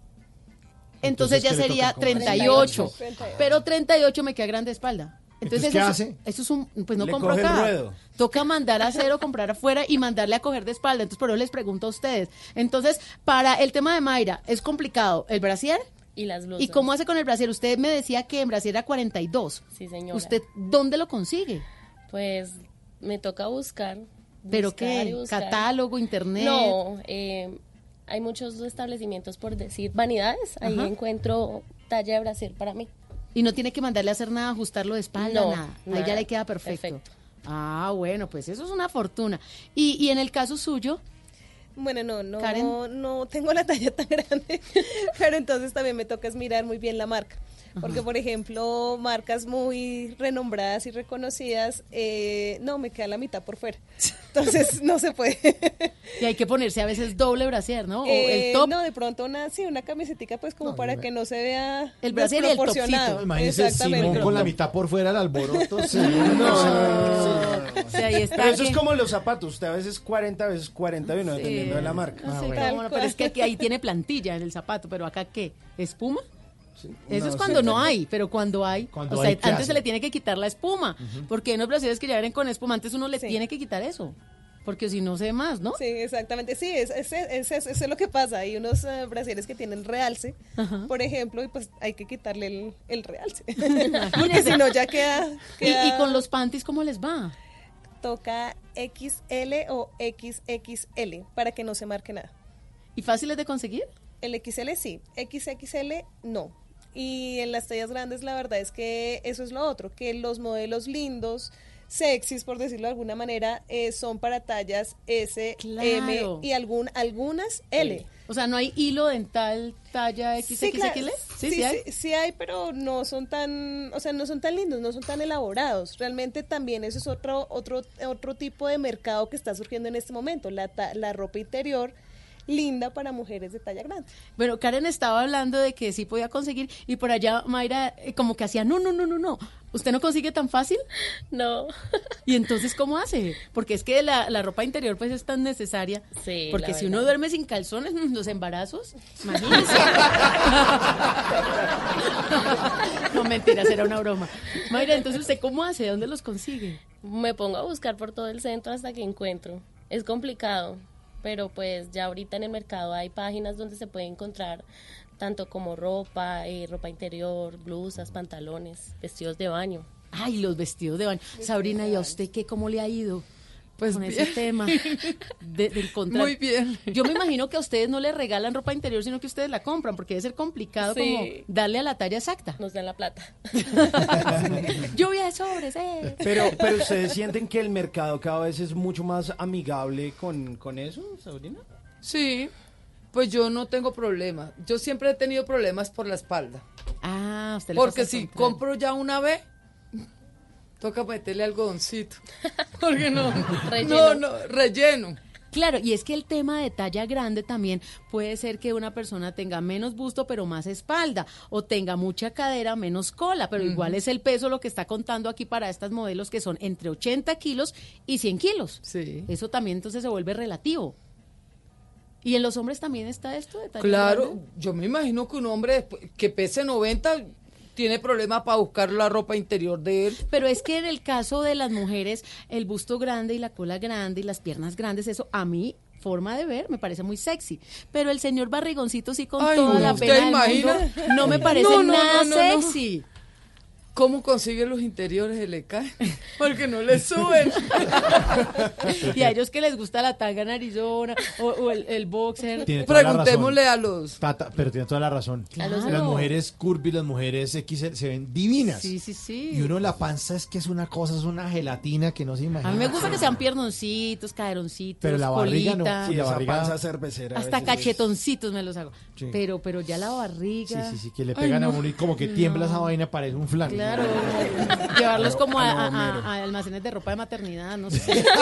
Entonces, Entonces, ya ¿qué le sería toca? ¿Cómo? 38. 38. Pero 38 me queda grande espalda. Entonces, ¿qué eso, hace? eso es un, pues no Le compro acá. Toca mandar a hacer o comprar afuera y mandarle a coger de espalda. Entonces, por eso les pregunto a ustedes. Entonces, para el tema de Mayra, ¿es complicado el brasier? Y las blusas. ¿Y cómo hace con el brasier? Usted me decía que en brasier era 42. Sí, señora. ¿Usted dónde lo consigue? Pues me toca buscar. ¿Pero buscar qué? buscar. ¿Catálogo, internet? No, eh, hay muchos establecimientos, por decir, vanidades. Ahí Ajá. encuentro talla de brasier para mí. Y no tiene que mandarle a hacer nada, ajustarlo de espalda, No, nada. Ahí nada. ya le queda perfecto. Perfecto. Ah, bueno, pues eso es una fortuna. Y, y en el caso suyo, Bueno, no, no, Karen. no tengo la talla tan grande, pero entonces también me toca es mirar muy bien la marca. Porque, por ejemplo, marcas muy renombradas y reconocidas, eh, no, me queda la mitad por fuera. Entonces, no se puede. y hay que ponerse a veces doble brasier, ¿no? O Eh, el top. No, de pronto una, sí, una camisetica, pues como para que no se vea El brasier y el topcito. Imagínese. Simón con la mitad por fuera del alboroto. sí. O sea, ahí está Pero eso es como los zapatos. Usted a veces 40, a veces 41, dependiendo de la marca. No Ah, sé Tal cómo, no, pero es que aquí, ahí tiene plantilla en el zapato, pero acá qué? ¿Espuma? Eso es cuando no hay, pero cuando hay, Cuando o sea, hay, ¿qué antes hace? se le tiene que quitar la espuma, porque hay unos brasileños que ya vienen con espuma, antes uno le Sí. tiene que quitar eso, porque si no se ve más, ¿no? Sí, exactamente. Sí, es, es, es- es- eso es lo que pasa. Hay unos brasieres que tienen realce, por ejemplo, y pues hay que quitarle el, el realce. Porque si no, ya queda. Y, queda- y con los panties, ¿cómo les va? Toca XL o XXL para que no se marque nada. ¿Y fáciles de conseguir? El XL sí, XXL no. Y en las tallas grandes la verdad es que eso es lo otro, que los modelos lindos, sexys por decirlo de alguna manera, eh, son para tallas S, Claro. M y algún, algunas L. O sea, ¿no hay hilo dental talla XXL? Sí, claro. Sí, sí, sí hay. sí, sí hay, pero no son tan, o sea, no son tan lindos, no son tan elaborados. Realmente también eso es otro, otro, otro tipo de mercado que está surgiendo en este momento, la, la ropa interior linda para mujeres de talla grande. Bueno, Karen estaba hablando de que sí podía conseguir y por allá Mayra eh, como que hacía, no, no, no, no, no, ¿usted no consigue tan fácil? No. ¿Y entonces cómo hace? Porque es que la, la ropa interior pues es tan necesaria. Sí, Porque si uno duerme sin calzones, los embarazos, imagínese. no, mentiras, era una broma. Mayra, entonces ¿usted cómo hace? ¿Dónde los consigue? Me pongo a buscar por todo el centro hasta que encuentro. Es complicado, pero pues ya ahorita en el mercado hay páginas donde se puede encontrar tanto como ropa, eh, ropa interior, blusas, pantalones, vestidos de baño. Ay, los vestidos de baño. Sabrina, ¿y a usted qué? ¿Cómo le ha ido? Pues con bien. ese tema de, de encontrar. Muy bien. Yo me imagino que a ustedes no les regalan ropa interior, sino que ustedes la compran, porque debe ser complicado Sí. como darle a la talla exacta. Nos dan la plata. Lluvia de sobres, eh. Pero, pero ustedes sienten que el mercado cada vez es mucho más amigable con, con eso, Sabrina. Sí, pues yo no tengo problema. Yo siempre he tenido problemas por la espalda. Ah, usted le Porque si contrario. compro ya una vez, toca meterle algodoncito. Porque no, no, no, relleno. Claro, y es que el tema de talla grande también puede ser que una persona tenga menos busto pero más espalda o tenga mucha cadera, menos cola, pero igual es el peso lo que está contando aquí para estas modelos que son entre 80 kilos y 100 kilos. Sí. Eso también entonces se vuelve relativo. ¿Y en los hombres también está esto de talla Claro, grande? yo me imagino que un hombre que pese 90 tiene problemas para buscar la ropa interior de él. Pero es que en el caso de las mujeres, el busto grande y la cola grande y las piernas grandes, eso a mí forma de ver me parece muy sexy, pero el señor barrigoncito sí con Ay, toda no, la ¿usted pena del mundo, no me parece No, no, nada sexy. ¿Cómo consigue los interiores de le cae? Porque no le suben. y a ellos que les gusta la tanga narizona o, o el, el boxer. Tiene toda la Preguntémosle razón. a los... Tata, pero tiene toda la razón. Claro. Las mujeres curvy, las mujeres XL se ven divinas. Sí, sí, sí. Y uno la panza es que es una cosa, es una gelatina que no se imagina. A mí me gusta que sean piernoncitos, caderoncitos, Pero la barriga no. Sí, la barriga. panza cervecera. hasta es- cachetoncitos me los hago. Sí. Pero, pero ya la Sí, barriga. sí, sí, que le Ay, pegan a no. uno y como que tiembla esa vaina, parece un flan. Claro, llevarlos como a, almacenes de ropa de maternidad, no sé.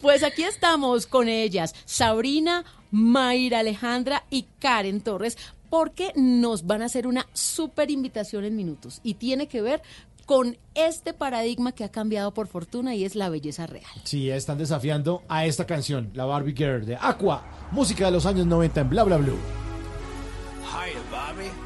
Pues aquí estamos con ellas, Sabrina, Mayra Alejandra y Karen Torres, porque nos van a hacer una súper invitación en minutos y tiene que ver con este paradigma que ha cambiado por fortuna y es la belleza real. Sí, están desafiando a esta canción, la Barbie Girl de Aqua, música de los años 90 en Bla Bla Blue. Hi, Ken.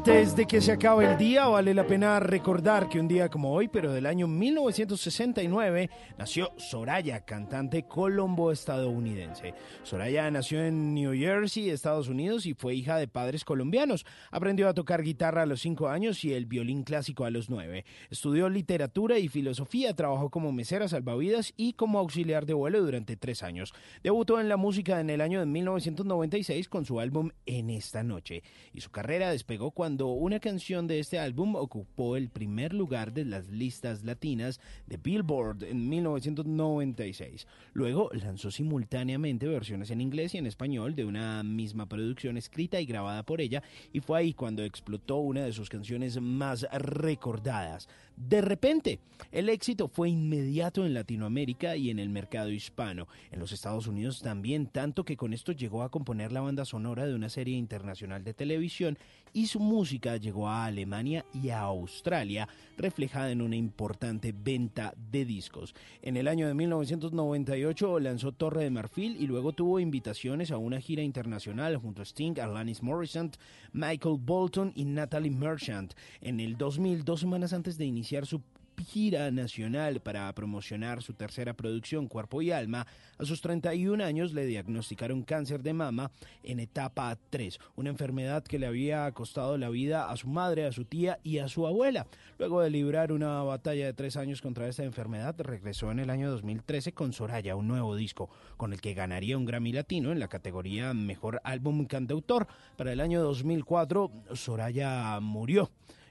Antes de que se acabe el día, vale la pena recordar que un día como hoy, pero del año 1969, nació Soraya, cantante colombo-estadounidense. Soraya nació en New Jersey, Estados Unidos, y fue hija de padres colombianos. Aprendió a tocar guitarra a los cinco años y el violín clásico a los nueve. Estudió literatura y filosofía, trabajó como mesera salvavidas y como auxiliar de vuelo durante tres años. Debutó en la música en el año de 1996 con su álbum En esta noche, y su carrera despegó cuando una canción de este álbum ocupó el primer lugar de las listas latinas de Billboard en 1996. Luego lanzó simultáneamente versiones en inglés y en español de una misma producción escrita y grabada por ella y fue ahí cuando explotó una de sus canciones más recordadas. De repente, el éxito fue inmediato en Latinoamérica y en el mercado hispano. En los Estados Unidos también, tanto que con esto llegó a componer la banda sonora de una serie internacional de televisión y su música llegó a Alemania y a Australia, reflejada en una importante venta de discos. En el año de 1998 lanzó Torre de Marfil y luego tuvo invitaciones a una gira internacional junto a Sting, Alanis Morissette, Michael Bolton y Natalie Merchant. En el 2000, dos semanas antes de iniciar su gira nacional para promocionar su tercera producción Cuerpo y Alma, a sus 31 años le diagnosticaron cáncer de mama en etapa 3, una enfermedad que le había costado la vida a su madre, a su tía y a su abuela. Luego de librar una batalla de tres años contra esta enfermedad, regresó en el año 2013 con Soraya, un nuevo disco, con el que ganaría un Grammy Latino en la categoría Mejor Álbum Cantautor. Para el año 2004, Soraya murió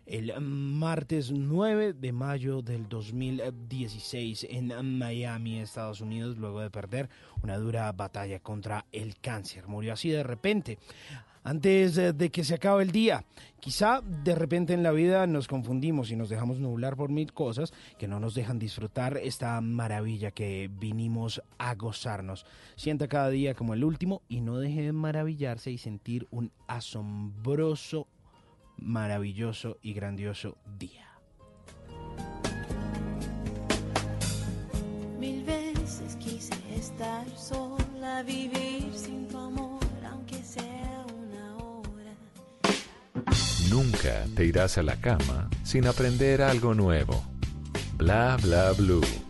el martes 9 de mayo del 2016 en Miami, Estados Unidos, luego de perder una dura batalla contra el cáncer. Murió así de repente. antes eh, de que se acabe el día. Quizá de repente en la vida nos confundimos y nos dejamos nublar por mil cosas que no nos dejan disfrutar esta maravilla que vinimos a gozarnos. Sienta cada día como el último y no deje de maravillarse y sentir un asombroso, maravilloso y grandioso día. Mil veces quise estar sola, vivir sin tu amor, aunque sea una hora. Nunca te irás a la cama sin aprender algo nuevo. Bla bla blue.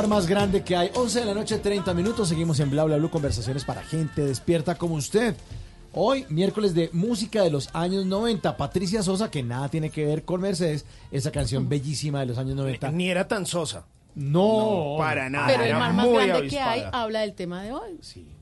Mar más grande que hay. 11 de la noche, 30 minutos. Seguimos en Bla Bla Blue, conversaciones para gente despierta como usted. Hoy, miércoles de música de los años 90. Patricia Sosa, que nada tiene que ver con Mercedes. Esa canción bellísima de los años 90. Ni era tan sosa. No, No, para nada. Pero el mar más grande que hay habla del tema de hoy,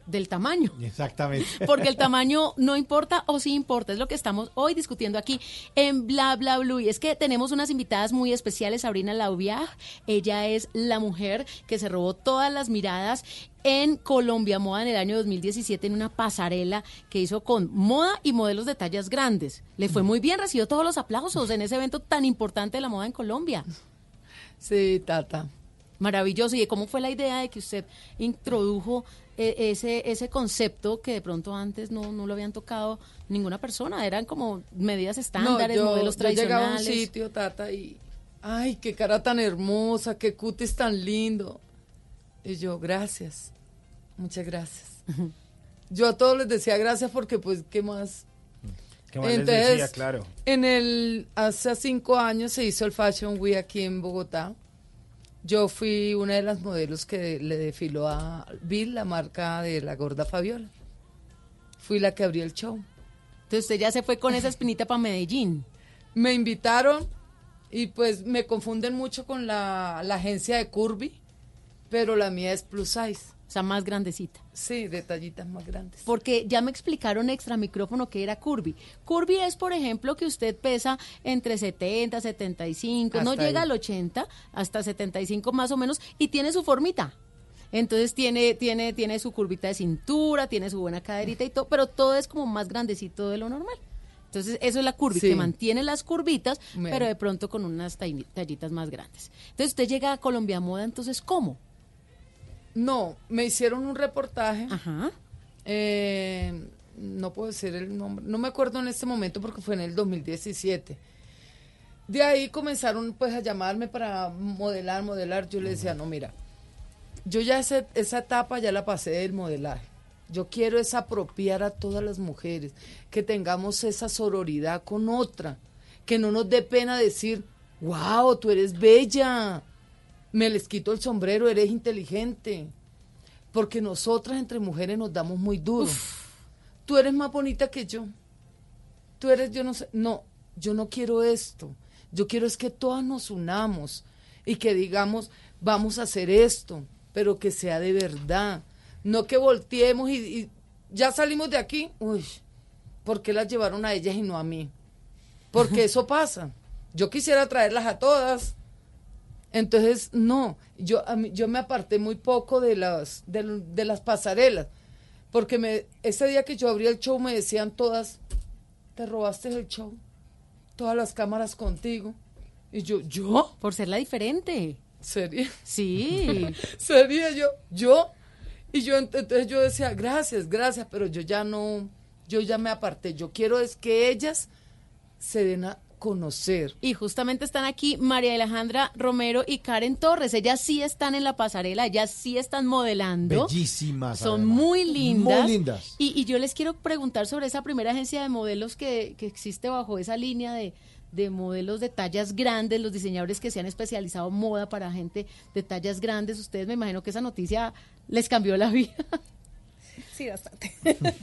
del tamaño. Exactamente. Porque el tamaño no importa o sí importa, es lo que estamos hoy discutiendo aquí en Bla Bla Blue. Y es que tenemos unas invitadas muy especiales, Sabrina Laubiag. Ella es la mujer que se robó todas las miradas en Colombia Moda en el año 2017 en una pasarela que hizo con moda y modelos de tallas grandes. Le fue muy bien, recibió todos los aplausos en ese evento tan importante de la moda en Colombia. Sí, Tata. Maravilloso. ¿Y cómo fue la idea de que usted introdujo ese, ese concepto que de pronto antes no, no lo habían tocado ninguna persona? Eran como medidas estándares, yo, modelos yo llegaba a un sitio, Tata, y... Ay, qué cara tan hermosa, qué cutis tan lindo. Y yo, gracias. Muchas gracias. Yo a todos les decía gracias porque, pues, ¿qué más? ¿Qué más les decía? Claro. En el, hace cinco años se hizo el Fashion Week aquí en Bogotá. Yo fui una de las modelos que le desfiló a Bill, la marca de la gorda Fabiola. Fui la que abrió el show. Entonces usted ya se fue con esa espinita para Medellín. Me invitaron y pues me confunden mucho con la, la agencia de Curvy, pero la mía es plus size. O sea, más grandecita. Sí, detallitas más grandes. Porque ya me explicaron extra micrófono que era curvy. Curvy es, por ejemplo, que usted pesa entre 70, 75, no Hasta llega ahí. al 80, hasta 75 más o menos, y tiene su formita. Entonces tiene, tiene, tiene su curvita de cintura, tiene su buena caderita y todo, pero todo es como más grandecito de lo normal. Entonces, eso es la curvy, Sí. que mantiene las curvitas, pero de pronto con unas talli- tallitas más grandes. Entonces, usted llega a Colombia Moda, entonces, ¿cómo? No, me hicieron un reportaje. Eh, no puedo decir el nombre. No me acuerdo en este momento porque fue en el 2017. De ahí comenzaron pues a llamarme para modelar, modelar. Yo le decía, no, mira, yo ya ese- esa etapa ya la pasé del modelaje. Yo quiero es apropiar a todas las mujeres, que tengamos esa sororidad con otra, que no nos dé pena decir, wow, tú eres bella, me les quito el sombrero, eres inteligente. Porque nosotras entre mujeres nos damos muy duro. Tú eres más bonita que yo. Tú eres, yo no sé, no, yo no quiero esto. Yo quiero es que todas nos unamos y que digamos, vamos a hacer esto, pero que sea de verdad. No que volteemos y, y ya salimos de aquí. Uy, ¿por qué las llevaron a ellas y no a mí? Porque eso pasa. Yo quisiera traerlas a todas, Entonces, no, yo, a mí- yo me aparté muy poco de las, de, las pasarelas, porque me, ese día que yo abrí el show me decían todas, te robaste el show, todas las cámaras contigo. Y yo, ¿yo? Por ser la diferente. ¿Sería? Sí. ¿Sería yo? ¿Yo? Y yo, ent- entonces yo decía, gracias, gracias, pero yo ya no, yo ya me aparté. Yo quiero es que ellas se den a conocer. Y justamente están aquí María Alejandra Romero y Karen Torres. Ellas sí están en la pasarela, ellas sí están modelando. Bellísimas. Son además. muy lindas. Muy lindas. Y, y yo les quiero preguntar sobre esa primera agencia de modelos que, que existe bajo esa línea de, de modelos de tallas grandes, los diseñadores que se han especializado en moda para gente de tallas grandes. Ustedes me imagino que esa noticia les cambió la vida. Sí, bastante.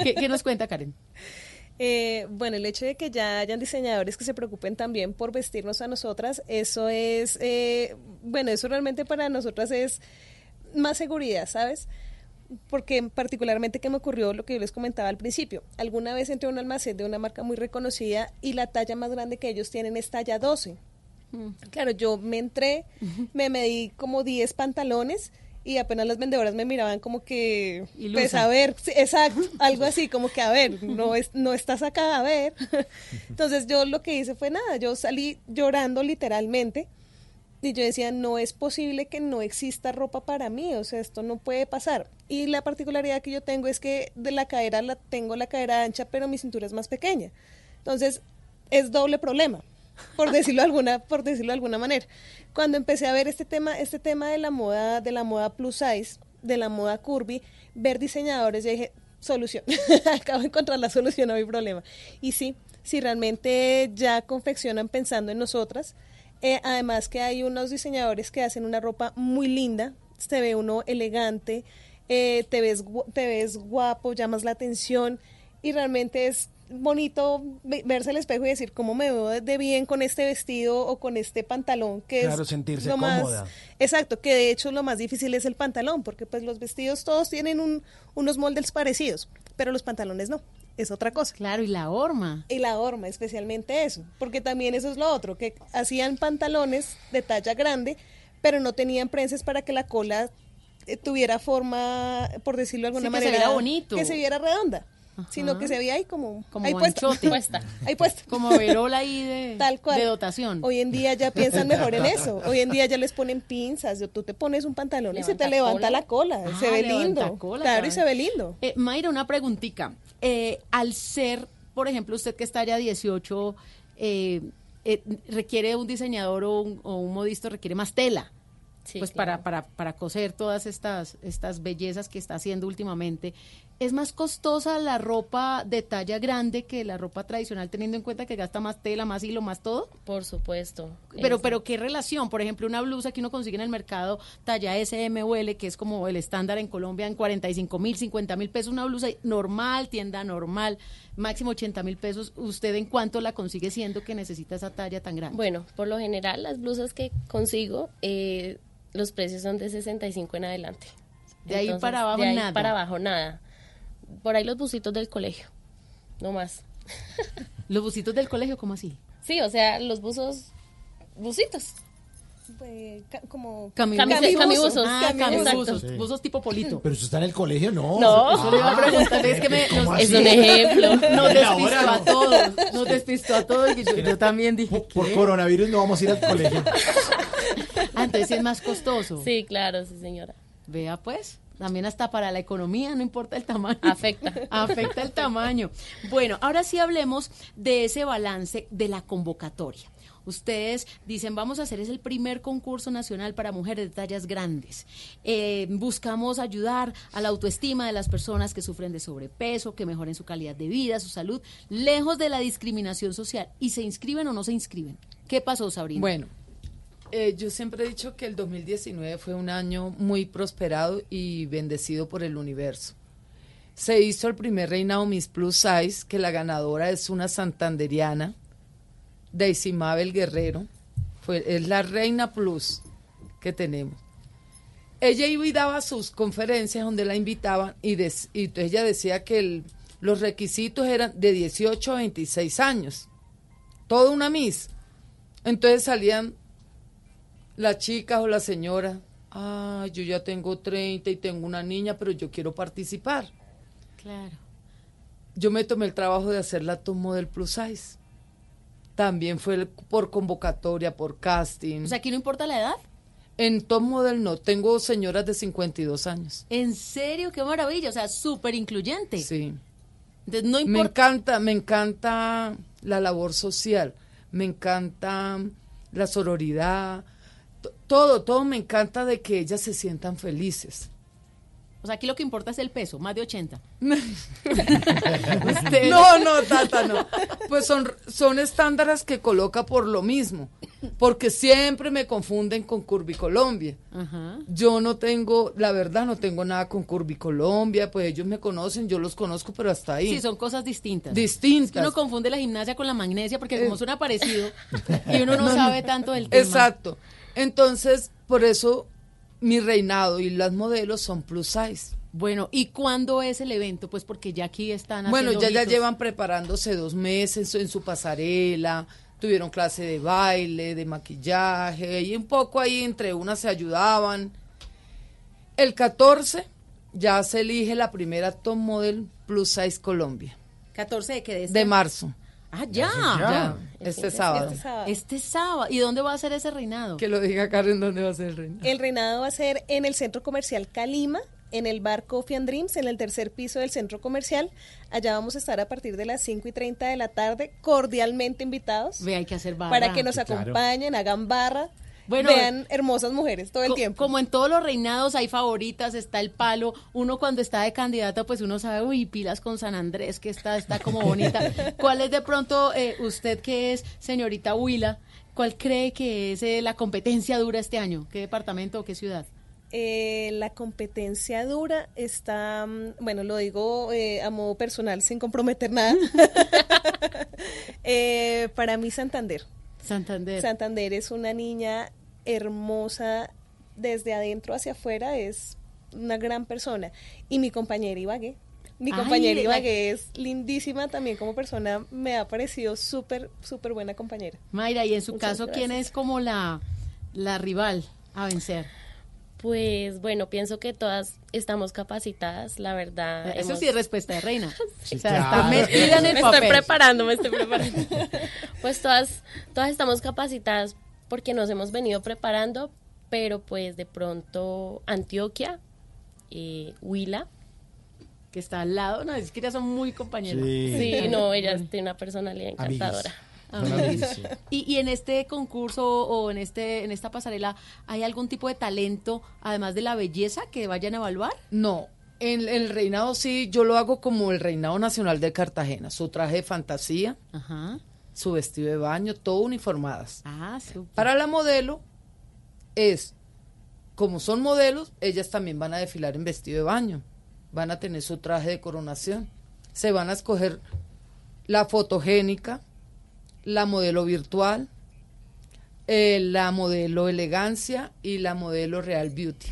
¿Qué, qué nos cuenta Karen? Eh, bueno, el hecho de que ya hayan diseñadores que se preocupen también por vestirnos a nosotras, eso es, eh, bueno, eso realmente para nosotras es más seguridad, ¿sabes? Porque particularmente que me ocurrió lo que yo les comentaba al principio. Alguna vez entré a un almacén de una marca muy reconocida y la talla más grande que ellos tienen es talla 12. Claro, yo me entré, me medí como 10 pantalones y apenas las vendedoras me miraban como que, Ilusa. pues a ver, exacto, algo así, como que a ver, no, es, no estás acá, a ver. Entonces yo lo que hice fue nada, yo salí llorando literalmente y yo decía, no es posible que no exista ropa para mí, o sea, esto no puede pasar. Y la particularidad que yo tengo es que de la cadera la tengo la cadera ancha, pero mi cintura es más pequeña. Entonces, es doble problema, por decirlo de alguna, por decirlo de alguna manera. Cuando empecé a ver este tema, este tema de la moda, de la moda plus size, de la moda curvy, ver diseñadores, yo dije, solución. Acabo de encontrar la solución a mi problema. Y sí, si realmente ya confeccionan pensando en nosotras, eh, además que hay unos diseñadores que hacen una ropa muy linda, se ve uno elegante, eh, te, ves, te ves guapo, llamas la atención y realmente es bonito ve- verse al espejo y decir cómo me veo de- bien con este vestido o con este pantalón que Claro, es sentirse lo más- cómoda. exacto que de hecho lo más difícil es el pantalón porque pues los vestidos todos tienen un- unos moldes parecidos pero los pantalones no es otra cosa claro y la horma y la horma especialmente eso porque también eso es lo otro que hacían pantalones de talla grande pero no tenían prensas para que la cola eh, tuviera forma por decirlo de alguna Sí, que se manera viera bonito. que se viera redonda sino que se veía ahí como, Como ahí puesta. puesta ahí puesta Como verola ahí de, Tal cual. de dotación. Hoy en día ya piensan mejor en eso. Hoy en día ya les ponen pinzas. Tú te pones un pantalón y se te Levanta cola. la cola. Ah, se ve lindo. cola, claro, y se ve lindo. Eh, Mayra, una preguntita. Eh, al ser, por ejemplo, usted que está ya 18, eh, eh, requiere un diseñador o un, o un modisto, requiere más tela. Sí, pues claro. para, para, para coser todas estas, estas bellezas que está haciendo últimamente. ¿Es más costosa la ropa de talla grande que la ropa tradicional, teniendo en cuenta que gasta más tela, más hilo, más todo? Por supuesto. Pero, Es- pero ¿qué relación? Por ejemplo, una blusa que uno consigue en el mercado talla S, M o L, que es como el estándar en Colombia en 45 mil, 50 mil pesos, una blusa normal, tienda normal, máximo 80 mil pesos. ¿Usted en cuánto la consigue siendo que necesita esa talla tan grande? Bueno, por lo general las blusas que consigo, eh, los precios son de 65 en adelante. De ahí para abajo de ahí nada. para abajo nada. Por ahí los busitos del colegio, no más. ¿Los busitos del colegio cómo así? Sí, o sea, los buzos, busitos. Ca- como Cami- Cami- camibuzos. Ah, camibuzos. Exacto. Sí. Buzos tipo polito. Pero eso está en el colegio, no. No. Eso le iba a preguntar, es que me. Es un ejemplo. Nos despistó a todos, nos despistó a todos y yo, yo también dije, Por ¿qué? coronavirus no vamos a ir al colegio. Ah, entonces es más costoso. Sí, claro, sí, señora. Vea pues, también hasta para la economía, no importa el tamaño. Afecta. Afecta el tamaño. Bueno, ahora sí hablemos de ese balance de la convocatoria. Ustedes dicen, vamos a hacer es el primer concurso nacional para mujeres de tallas grandes. Eh, buscamos ayudar a la autoestima de las personas que sufren de sobrepeso, que mejoren su calidad de vida, su salud, lejos de la discriminación social. ¿Y se inscriben o no se inscriben? ¿Qué pasó, Sabrina? Bueno, eh, yo siempre he dicho que el 2019 fue un año muy prosperado y bendecido por el universo. Se hizo el primer reinado Miss Plus Size, que la ganadora es una santanderiana, Daisy Mabel Guerrero. Fue, es la reina plus que tenemos. Ella iba y daba sus conferencias donde la invitaban y, des- ella decía que los requisitos eran de 18 a 26 años. Toda una Miss. Entonces salían la chica o la señora, ah, yo ya tengo 30 y tengo una niña, pero yo quiero participar. Claro. Yo me tomé el trabajo de hacer la top model plus size. También fue por convocatoria, por casting. O sea, aquí no importa la edad. En top model no, tengo señoras de 52 años. En serio, qué maravilla. O sea, súper incluyente. Sí. Entonces, no Me importa. encanta, me encanta la labor social, me encanta la sororidad, todo, todo me encanta de que ellas se sientan felices. O sea, aquí lo que importa es el peso, más de 80. No, no, Tata, no. Pues son, son estándares que coloca por lo mismo, porque siempre me confunden con Curvicolombia. Ajá. Yo no tengo, la verdad, no tengo nada con Curvicolombia, pues ellos me conocen, yo los conozco, pero hasta ahí. Sí, son cosas distintas. Distintas. Es que uno confunde la gimnasia con la magnesia porque como Eh, suena parecido y uno no, No, no. sabe tanto del tema. Exacto. Entonces, por eso mi reinado y las modelos son plus size. Bueno, ¿y cuándo es el evento? Pues porque ya aquí están Bueno, ya, ya llevan preparándose dos meses en su, pasarela, tuvieron clase de baile, de maquillaje, y un poco ahí entre unas se ayudaban. El 14 ya se elige la primera top model plus size Colombia, 14 de que de este de marzo. Ah, ya. Ya, este sábado. Este sábado. Este sábado. ¿Y dónde va a ser ese reinado? Que lo diga Karen, ¿dónde va a ser el reino? El reinado va a ser en el centro comercial Calima, en el bar Coffee and Dreams, en el tercer piso del centro comercial. Allá vamos a estar a partir de las 5 y 30 de la tarde, cordialmente invitados. Ve, hay que hacer barra. Para que nos claro. acompañen, hagan barra, Bueno, vean hermosas mujeres todo el tiempo. Como en todos los reinados hay favoritas, está el palo. Uno cuando está de candidata, pues uno sabe, uy, pilas con San Andrés, que está, está como bonita. ¿Cuál es de pronto, eh, usted que es señorita Huila, cuál cree que es eh, la competencia dura este año? ¿Qué departamento o qué ciudad? Eh, la competencia dura está, mm, bueno, lo digo eh, a modo personal, sin comprometer nada. Eh, para mí, Santander. Santander. Santander es una niña hermosa desde adentro hacia afuera, es una gran persona. Y mi compañera Ibagué. Mi Ay, compañera la- Ibagué es lindísima también como persona, me ha parecido súper, súper buena compañera. Mayra, y en su Muchas caso, ¿quién es como la, la rival a vencer? Pues bueno, pienso que todas estamos capacitadas, la verdad. Eso hemos- sí es respuesta de reina. Sí, o sea, claro. está metida en el me papel. estoy preparando, me estoy preparando. pues todas, todas estamos capacitadas porque nos hemos venido preparando, pero pues de pronto Antioquia, eh, Huila. Que está al lado, no, es que ya son muy compañeras. Sí, no, ella tiene una personalidad encantadora. Y, y en este concurso o en este en esta pasarela hay algún tipo de talento además de la belleza que vayan a evaluar No, en el reinado sí, yo lo hago como el reinado nacional de Cartagena, su traje de fantasía, su vestido de baño, todo uniformadas. Ah, súper. Para la modelo es, como son modelos, ellas también van a desfilar en vestido de baño, van a tener su traje de coronación, se van a escoger la fotogénica, la modelo virtual, eh, la modelo elegancia y la modelo real beauty.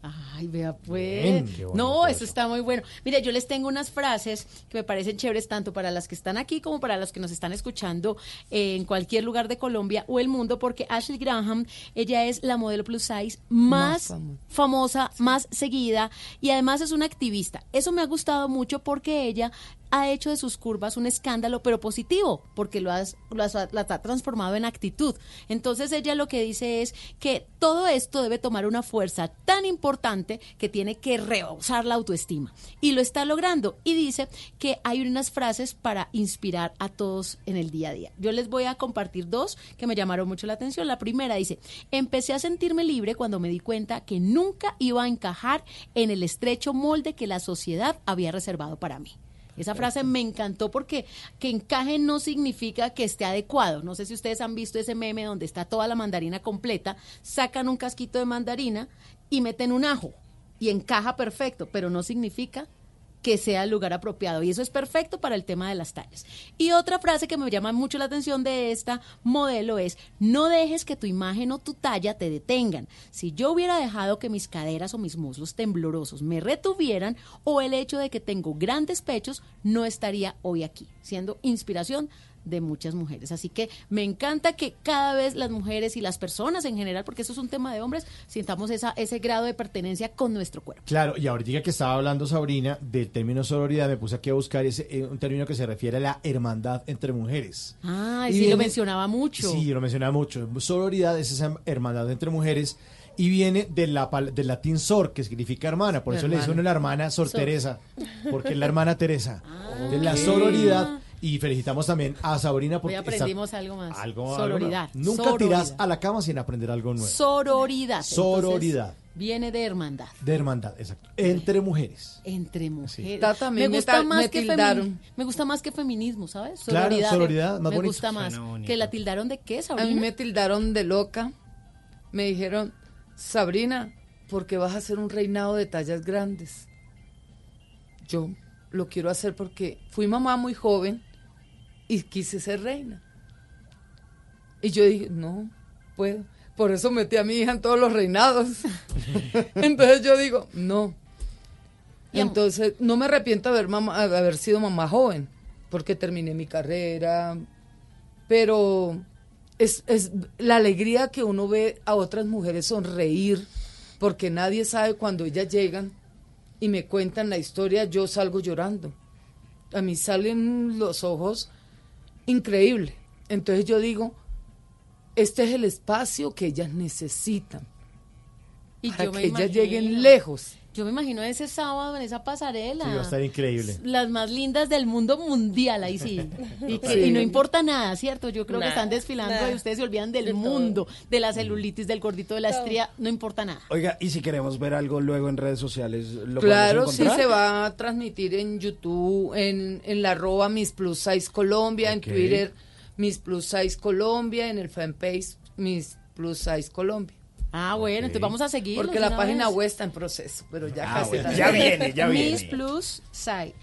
Ay, vea pues. Bien, no, eso está muy bueno. Mire, yo les tengo unas frases que me parecen chéveres tanto para las que están aquí como para las que nos están escuchando en cualquier lugar de Colombia o el mundo, porque Ashley Graham, ella es la modelo plus size más, Más famosa. famosa, más seguida y además es una activista. Eso me ha gustado mucho porque ella ha hecho de sus curvas un escándalo, pero positivo, porque lo has, lo has- las ha transformado en actitud. Entonces ella lo que dice es que todo esto debe tomar una fuerza tan importante que tiene que rebosar la autoestima. Y lo está logrando. Y dice que hay unas frases para inspirar a todos en el día a día. Yo les voy a compartir dos que me llamaron mucho la atención. La primera dice, empecé a sentirme libre cuando me di cuenta que nunca iba a encajar en el estrecho molde que la sociedad había reservado para mí. Esa frase me encantó porque que encaje no significa que esté adecuado. No sé si ustedes han visto ese meme donde está toda la mandarina completa, sacan un casquito de mandarina y meten un ajo y encaja perfecto, pero no significa que sea el lugar apropiado. Y eso es perfecto para el tema de las tallas. Y otra frase que me llama mucho la atención de esta modelo es, no dejes que tu imagen o tu talla te detengan. Si yo hubiera dejado que mis caderas o mis muslos temblorosos me retuvieran o el hecho de que tengo grandes pechos, no estaría hoy aquí, siendo inspiración de muchas mujeres. Así que me encanta que cada vez las mujeres y las personas en general, porque eso es un tema de hombres, sintamos esa, ese grado de pertenencia con nuestro cuerpo. Claro, y ahorita que estaba hablando Sabrina del término sororidad, me puse aquí a buscar ese, eh, un término que se refiere a la hermandad entre mujeres. Ah, Y sí, viene- lo mencionaba mucho. Sí, lo mencionaba mucho. Sororidad es esa hermandad entre mujeres y viene de la, del latín sor, que significa hermana. Por eso le dice Hermana. uno la hermana Sor Sor. Teresa, porque es la hermana Teresa. de la ok. sororidad. Y felicitamos también a Sabrina Hoy porque está- aprendimos algo más. algo, algo Sororidad. Nunca Sororidad. tirás a la cama sin aprender algo nuevo. Sororidad. Entonces, Sororidad. viene de hermandad. De hermandad, exacto. Entre mujeres. Entre mujeres. Tata, a mí me gusta ta- más me que me gusta más que feminismo, ¿sabes? Claro, sororidad, más me bonito. gusta más. Que la tildaron de qué, A Sabrina? mí me tildaron de loca. Me dijeron, Sabrina, ¿por qué vas a hacer un reinado de tallas grandes? Yo lo quiero hacer porque fui mamá muy joven y quise ser reina. Y yo dije, no, puedo. Por eso metí a mi hija en todos los reinados. Entonces yo digo, no. Y Entonces, no me arrepiento de haber, mamá- de haber sido mamá joven, porque terminé mi carrera, pero es, es la alegría que uno ve a otras mujeres sonreír, porque nadie sabe cuando ellas llegan y me cuentan la historia, yo salgo llorando. A mí salen los ojos increíble. Entonces yo digo, este es el espacio que ellas necesitan. Y para yo que ellas imagino. lleguen lejos. Yo me imagino ese sábado en esa pasarela. Sí, va a estar increíble. Las más lindas del mundo mundial, ahí sí. Y, que- Sí. y no importa nada, ¿cierto? Yo creo que están desfilando y ustedes se olvidan del De todo. mundo, de la celulitis, del gordito, de la estría, no importa nada. Oiga, y si queremos ver algo luego en redes sociales, ¿lo Claro, sí se va a transmitir en YouTube, en, en la arroba Miss Plus Size Colombia, en. Twitter Miss Plus Size Colombia, en el fanpage Miss Plus Size Colombia. Ah, bueno, entonces vamos a seguir. Porque la página web está en proceso, pero ya Ah, casi bueno, está. ya viene, ya viene. Miss Plus Size.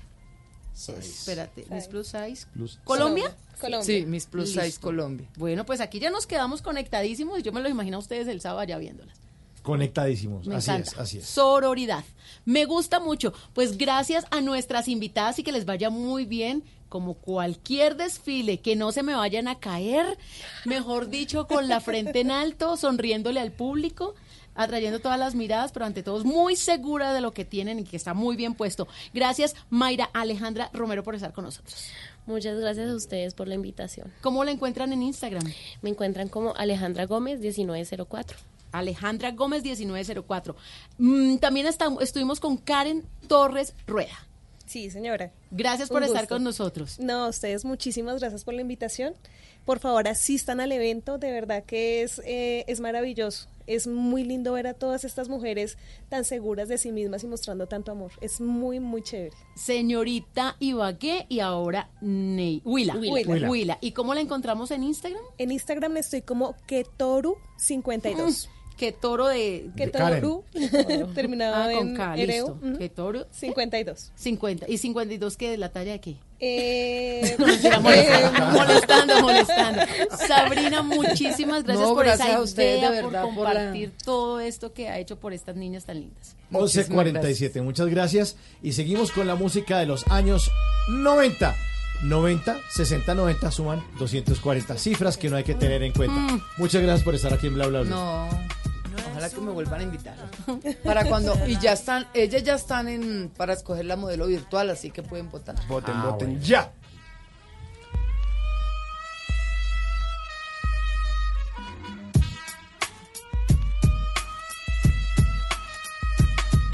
Espérate, Miss Plus Size. Plus- ¿Colombia? Colombia. Sí, Miss Plus Size. Colombia. Bueno, pues aquí ya nos quedamos conectadísimos y yo me lo imagino a ustedes el sábado ya viéndolas. Conectadísimos. Me así encanta. es, así es. Sororidad. Me gusta mucho. Pues gracias a nuestras invitadas y que les vaya muy bien. Como cualquier desfile, que no se me vayan a caer, mejor dicho, con la frente en alto, sonriéndole al público, atrayendo todas las miradas, pero ante todo muy segura de lo que tienen y que está muy bien puesto. Gracias, Mayra Alejandra Romero, por estar con nosotros. Muchas gracias a ustedes por la invitación. ¿Cómo la encuentran en Instagram? Me encuentran como Alejandra Gómez 1904. Alejandra Gómez 1904. Mm, también está- estuvimos con Karen Torres Rueda. Sí, señora. Gracias Un por estar gusto. con nosotros. No, ustedes muchísimas gracias por la invitación. Por favor, asistan al evento, de verdad que es, eh, es maravilloso. Es muy lindo ver a todas estas mujeres tan seguras de sí mismas y mostrando tanto amor. Es muy, muy chévere. Señorita Ibagué y ahora Ney. Huila. Huila. ¿Y cómo la encontramos en Instagram? En Instagram estoy como Ketoru52. Que toro de... Ketoru, terminado Ah, con en K. Que toro... 52. 50. ¿Y 52 qué? ¿De la talla de qué? Eh, Mentira, molestando, molestando, molestando. Sabrina, muchísimas gracias No, por gracias esa a ustedes, idea, de verdad, por por la- compartir todo esto que ha hecho por estas niñas tan lindas. 11.47, muchas gracias. Y seguimos con la música de los años 90. 90, 60, 90 suman 240 cifras que no hay que tener en cuenta. Mm. Muchas gracias por estar aquí en Bla Bla Bla. No, ojalá que me vuelvan a invitar. Para cuando, y ya están, ellas ya están en, para escoger la modelo virtual, así que pueden votar. Voten, Ah, voten bueno. ya.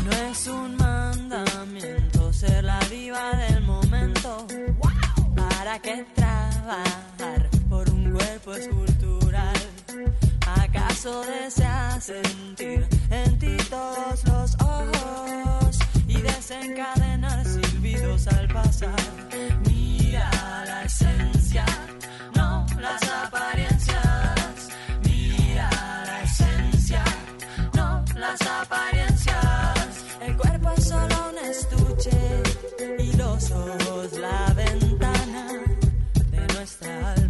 No es un mandamiento ser la diva del momento. ¿Para qué trabajar por un cuerpo escultural? ¿Acaso deseas sentir en ti todos los ojos y desencadenar silbidos al pasar? Mira la esencia, no las apariencias. Mira la esencia, no las apariencias. El cuerpo es solo un estuche y los ojos la ventana de nuestra alma.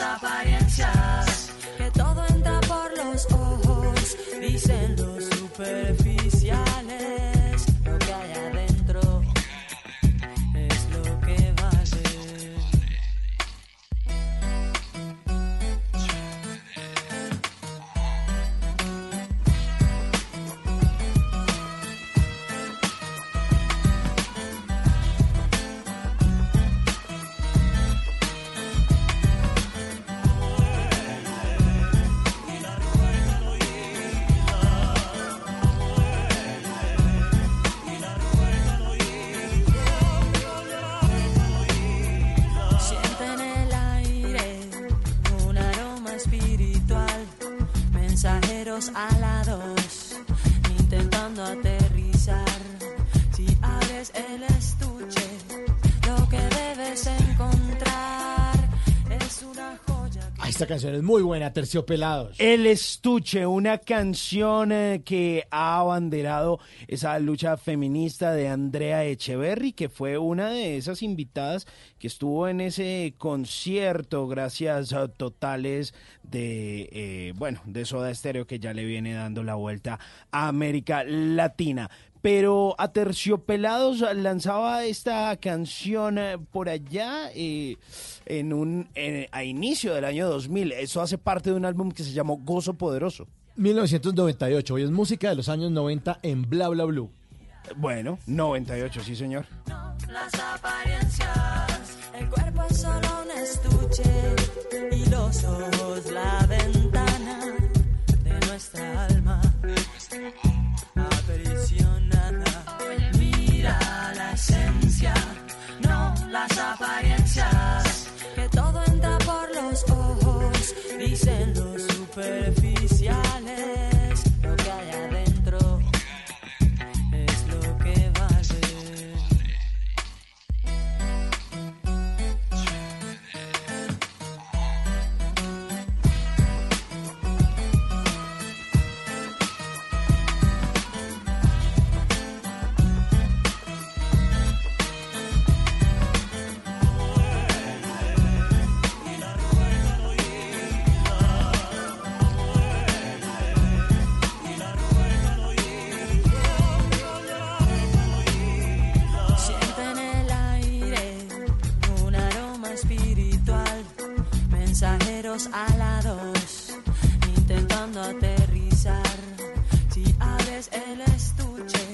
apariencias, que todo entra por los ojos, dicen los superficiales. Esta canción es muy buena, Terciopelados. El Estuche, una canción eh, que ha abanderado esa lucha feminista de Andrea Echeverry, que fue una de esas invitadas que estuvo en ese concierto, gracias a totales de, eh, bueno, de Soda Stereo, que ya le viene dando la vuelta a América Latina. Pero Aterciopelados lanzaba esta canción eh, por allá eh, en un a inicio del año 2000. Eso hace parte de un álbum que se llamó Gozo Poderoso. 1998, hoy es música de los años 90 en Bla Bla Blue. Bueno, 98, sí señor. Las apariencias, el cuerpo es solo un estuche y los ojos la ventana de nuestra alma. La no las apariencias. Que todo entra por los ojos, dicen los superficiales. Alados, intentando aterrizar. Si abres el estuche,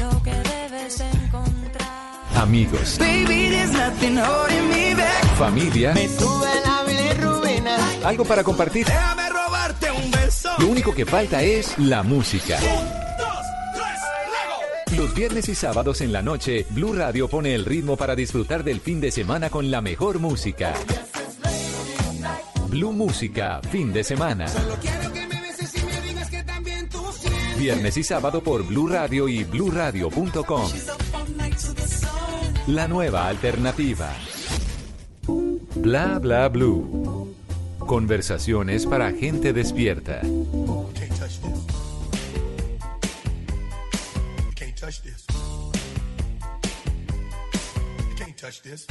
lo que debes encontrar. Amigos, Baby, there's nothing holding me back. familia, Me sube la bilirrubina. algo para compartir. Déjame robarte un beso. Lo único que falta es la música. Los viernes y sábados en la noche, Blue Radio pone el ritmo para disfrutar del fin de semana con la mejor música. Blue Música, fin de semana. Viernes y sábado por Blue Radio y bluradio.com. La nueva alternativa. Bla bla blue. Conversaciones para gente despierta. Can't touch this.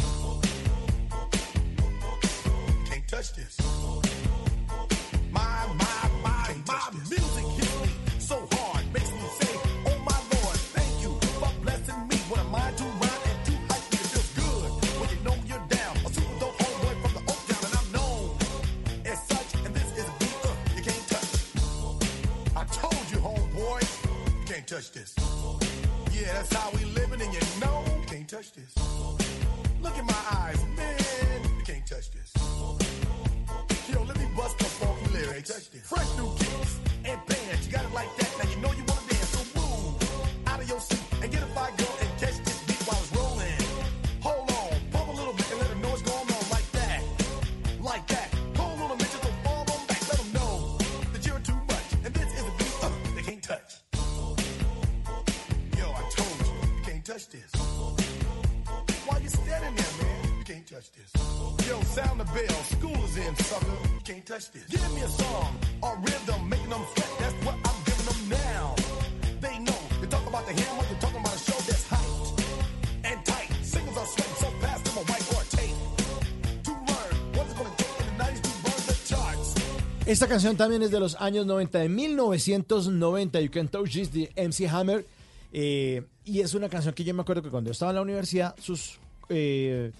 Esta canción también es de los años 90, de 1990, You Can Touch This, de MC Hammer. eh, y es una canción que yo me acuerdo que cuando yo estaba en la universidad, sus eh,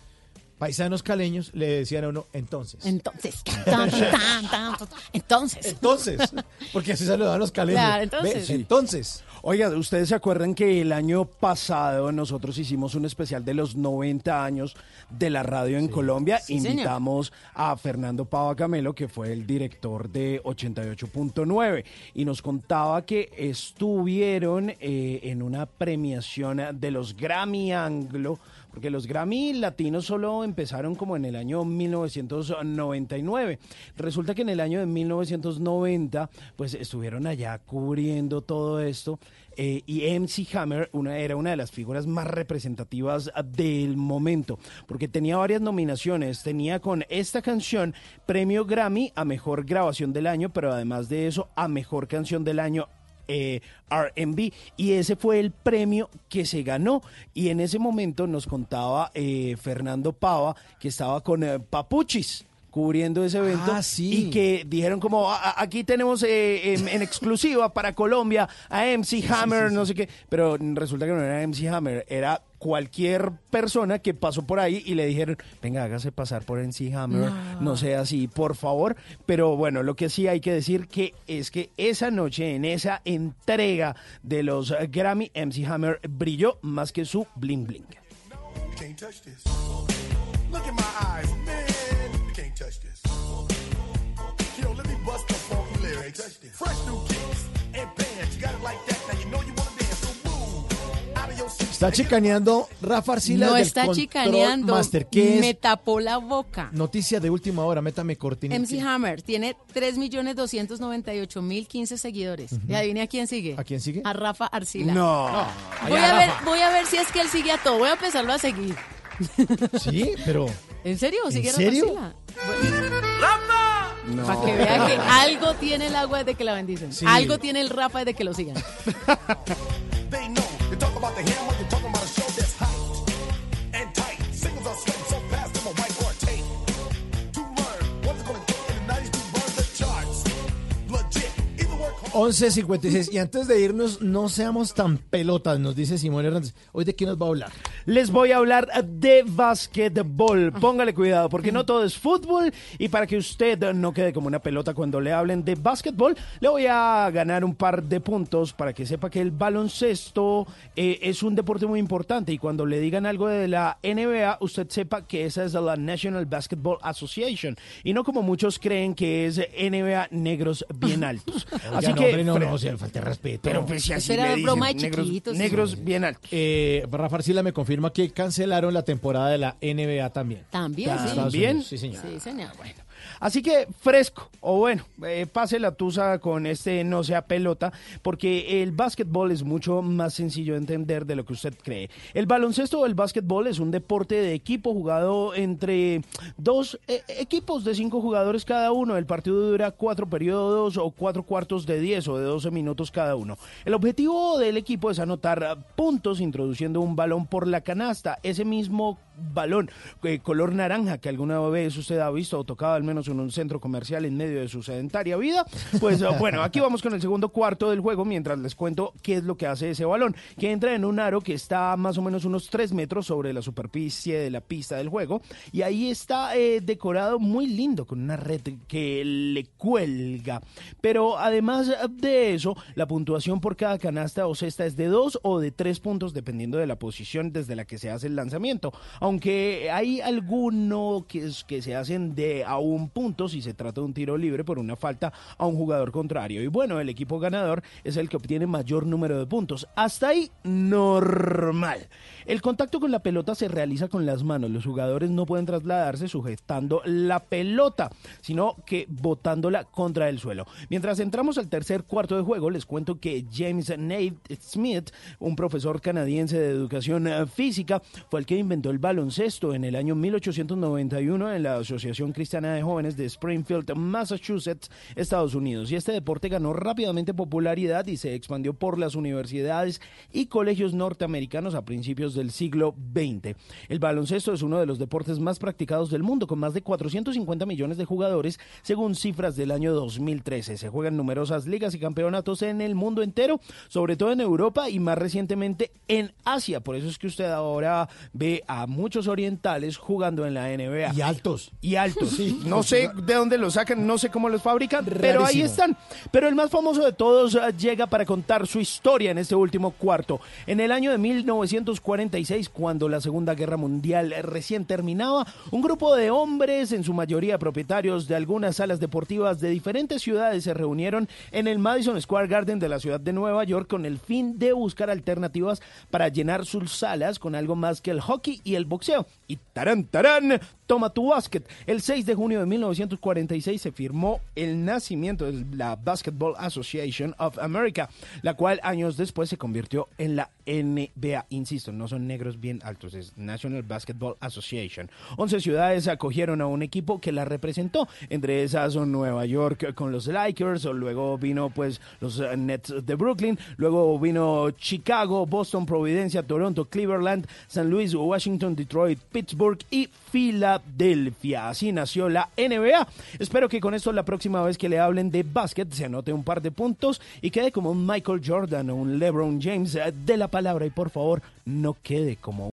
paisanos caleños le decían a uno, entonces. Entonces, tan, tan, tan, entonces. Entonces, porque así saludaban los caleños. Claro, entonces. Ve, entonces. Oiga, ¿ustedes se acuerdan que el año pasado nosotros hicimos un especial de los 90 años de la radio en Colombia? Sí, señor. Invitamos a Fernando Pava Camelo, que fue el director de 88.9, y nos contaba que estuvieron eh, en una premiación de los Grammy Anglo porque los Grammy latinos solo empezaron como en el año 1999. Resulta que en el año de 1990, pues estuvieron allá cubriendo todo esto. eh, y MC Hammer una, era una de las figuras más representativas del momento, porque tenía varias nominaciones. Tenía con esta canción premio Grammy a mejor grabación del año, pero además de eso, a mejor canción del año eh, RB y ese fue el premio que se ganó. Y en ese momento nos contaba eh, Fernando Pava que estaba con eh, Papuchis cubriendo ese evento Ah, sí. y que dijeron como "A- a- aquí tenemos eh, en, en exclusiva para Colombia a MC Hammer, no sé qué, pero resulta que no era MC Hammer, era cualquier persona que pasó por ahí y le dijeron, venga, hágase pasar por MC Hammer, no, No. sea así, por favor. Pero bueno, lo que sí hay que decir que es que esa noche, en esa entrega de los Grammy, MC Hammer brilló más que su bling bling. You can't Está chicaneando Rafa Arcila No del está chicaneando. Master. ¿Qué Me es? tapó la boca. Noticia de última hora, métame cortina. MC Hammer tiene 3.298.015 seguidores. ¿Y adivine a quién sigue? ¿A quién sigue? A Rafa Arcila. No. Voy a, ver, Rafa. voy a ver si es que él sigue a todo. Voy a empezarlo a seguir. Sí, pero. ¿En serio? ¿En ¿Sigue serio? Rafa? Para que vea que algo tiene el agua de que la bendicen. Sí. Algo tiene el Rafa de que lo sigan. 11.56. Y antes de irnos, no seamos tan pelotas, nos dice Simón Hernández. ¿Hoy de qué nos va a hablar? Les voy a hablar de básquetbol. Póngale cuidado, porque no todo es fútbol. Y para que usted no quede como una pelota cuando le hablen de básquetbol, le voy a ganar un par de puntos para que sepa que el baloncesto eh, es un deporte muy importante. Y cuando le digan algo de la NBA, usted sepa que esa es la National Basketball Association. Y no como muchos creen que es NBA negros bien altos. Así que. hombre, no, no, o sea, falta de respeto. Pero pues si así era le dicen, broma de negros, chiquitos, negros bien altos. Eh, Rafa Arcila me confirma que cancelaron la temporada de la NBA también. También, De sí. Estados ¿También? Unidos, Sí, señor. Sí, señor. Así que fresco, o bueno, eh, pase la tusa con este no sea pelota, porque el básquetbol es mucho más sencillo de entender de lo que usted cree. El baloncesto o el básquetbol es un deporte de equipo jugado entre dos eh, equipos de cinco jugadores cada uno. El partido dura cuatro periodos o cuatro cuartos de diez o de 12 minutos cada uno. El objetivo del equipo es anotar puntos introduciendo un balón por la canasta. Ese mismo balón eh, color naranja que alguna vez usted ha visto o tocado al menos en un centro comercial en medio de su sedentaria vida. Pues eh, bueno, aquí vamos con el segundo cuarto del juego mientras les cuento qué es lo que hace ese balón, que entra en un aro que está más o menos unos 3 metros sobre la superficie de la pista del juego y ahí está eh, decorado muy lindo con una red que le cuelga. Pero además de eso, la puntuación por cada canasta o cesta es de 2 o de 3 puntos dependiendo de la posición desde la que se hace el lanzamiento. Hay alguno que, se hacen de a un punto si se trata de un tiro libre por una falta a un jugador contrario. Y bueno, el equipo ganador es el que obtiene mayor número de puntos. Hasta ahí, normal. El contacto con la pelota se realiza con las manos. Los jugadores no pueden trasladarse sujetando la pelota, sino que botándola contra el suelo. Mientras entramos al tercer cuarto de juego, les cuento que James Nate Smith, un profesor canadiense de educación eh, física, fue el que inventó el baloncesto en el año 1891 en la Asociación Cristiana de Jóvenes de Springfield, Massachusetts, Estados Unidos. Y este deporte ganó rápidamente popularidad y se expandió por las universidades y colegios norteamericanos a principios del siglo XX. El baloncesto es uno de los deportes más practicados del mundo, con más de 450 millones de jugadores, según cifras del año 2013. Se juegan numerosas ligas y campeonatos en el mundo entero, sobre todo en Europa y más recientemente en Asia. Por eso es que usted ahora ve a muchos muchos orientales jugando en la NBA. Y altos. Y altos. Sí. No sé de dónde los sacan, no sé cómo los fabrican, pero ahí están. Pero el más famoso de todos eh, llega para contar su historia en este último cuarto. En el año de 1946, cuando la Segunda Guerra Mundial recién terminaba, un grupo de hombres, en su mayoría propietarios de algunas salas deportivas de diferentes ciudades, se reunieron en el Madison Square Garden de la ciudad de Nueva York con el fin de buscar alternativas para llenar sus salas con algo más que el hockey y el 목재형 이 따란 따란 toma tu básquet. El 6 de junio de 1946 se firmó el nacimiento de la Basketball Association of America, la cual años después se convirtió en la NBA. Insisto, no son negros bien altos, es National Basketball Association. 11 ciudades acogieron a un equipo que la representó, entre esas son Nueva York con los Lakers, o luego vino pues los eh, Nets de Brooklyn, luego vino Chicago, Boston, Providencia, Toronto, Cleveland, San Luis, Washington, Detroit, Pittsburgh y Así nació la NBA. Espero que con esto la próxima vez que le hablen de básquet se anote un par de puntos y quede como un Michael Jordan o un LeBron James eh, de la palabra y por favor no quede como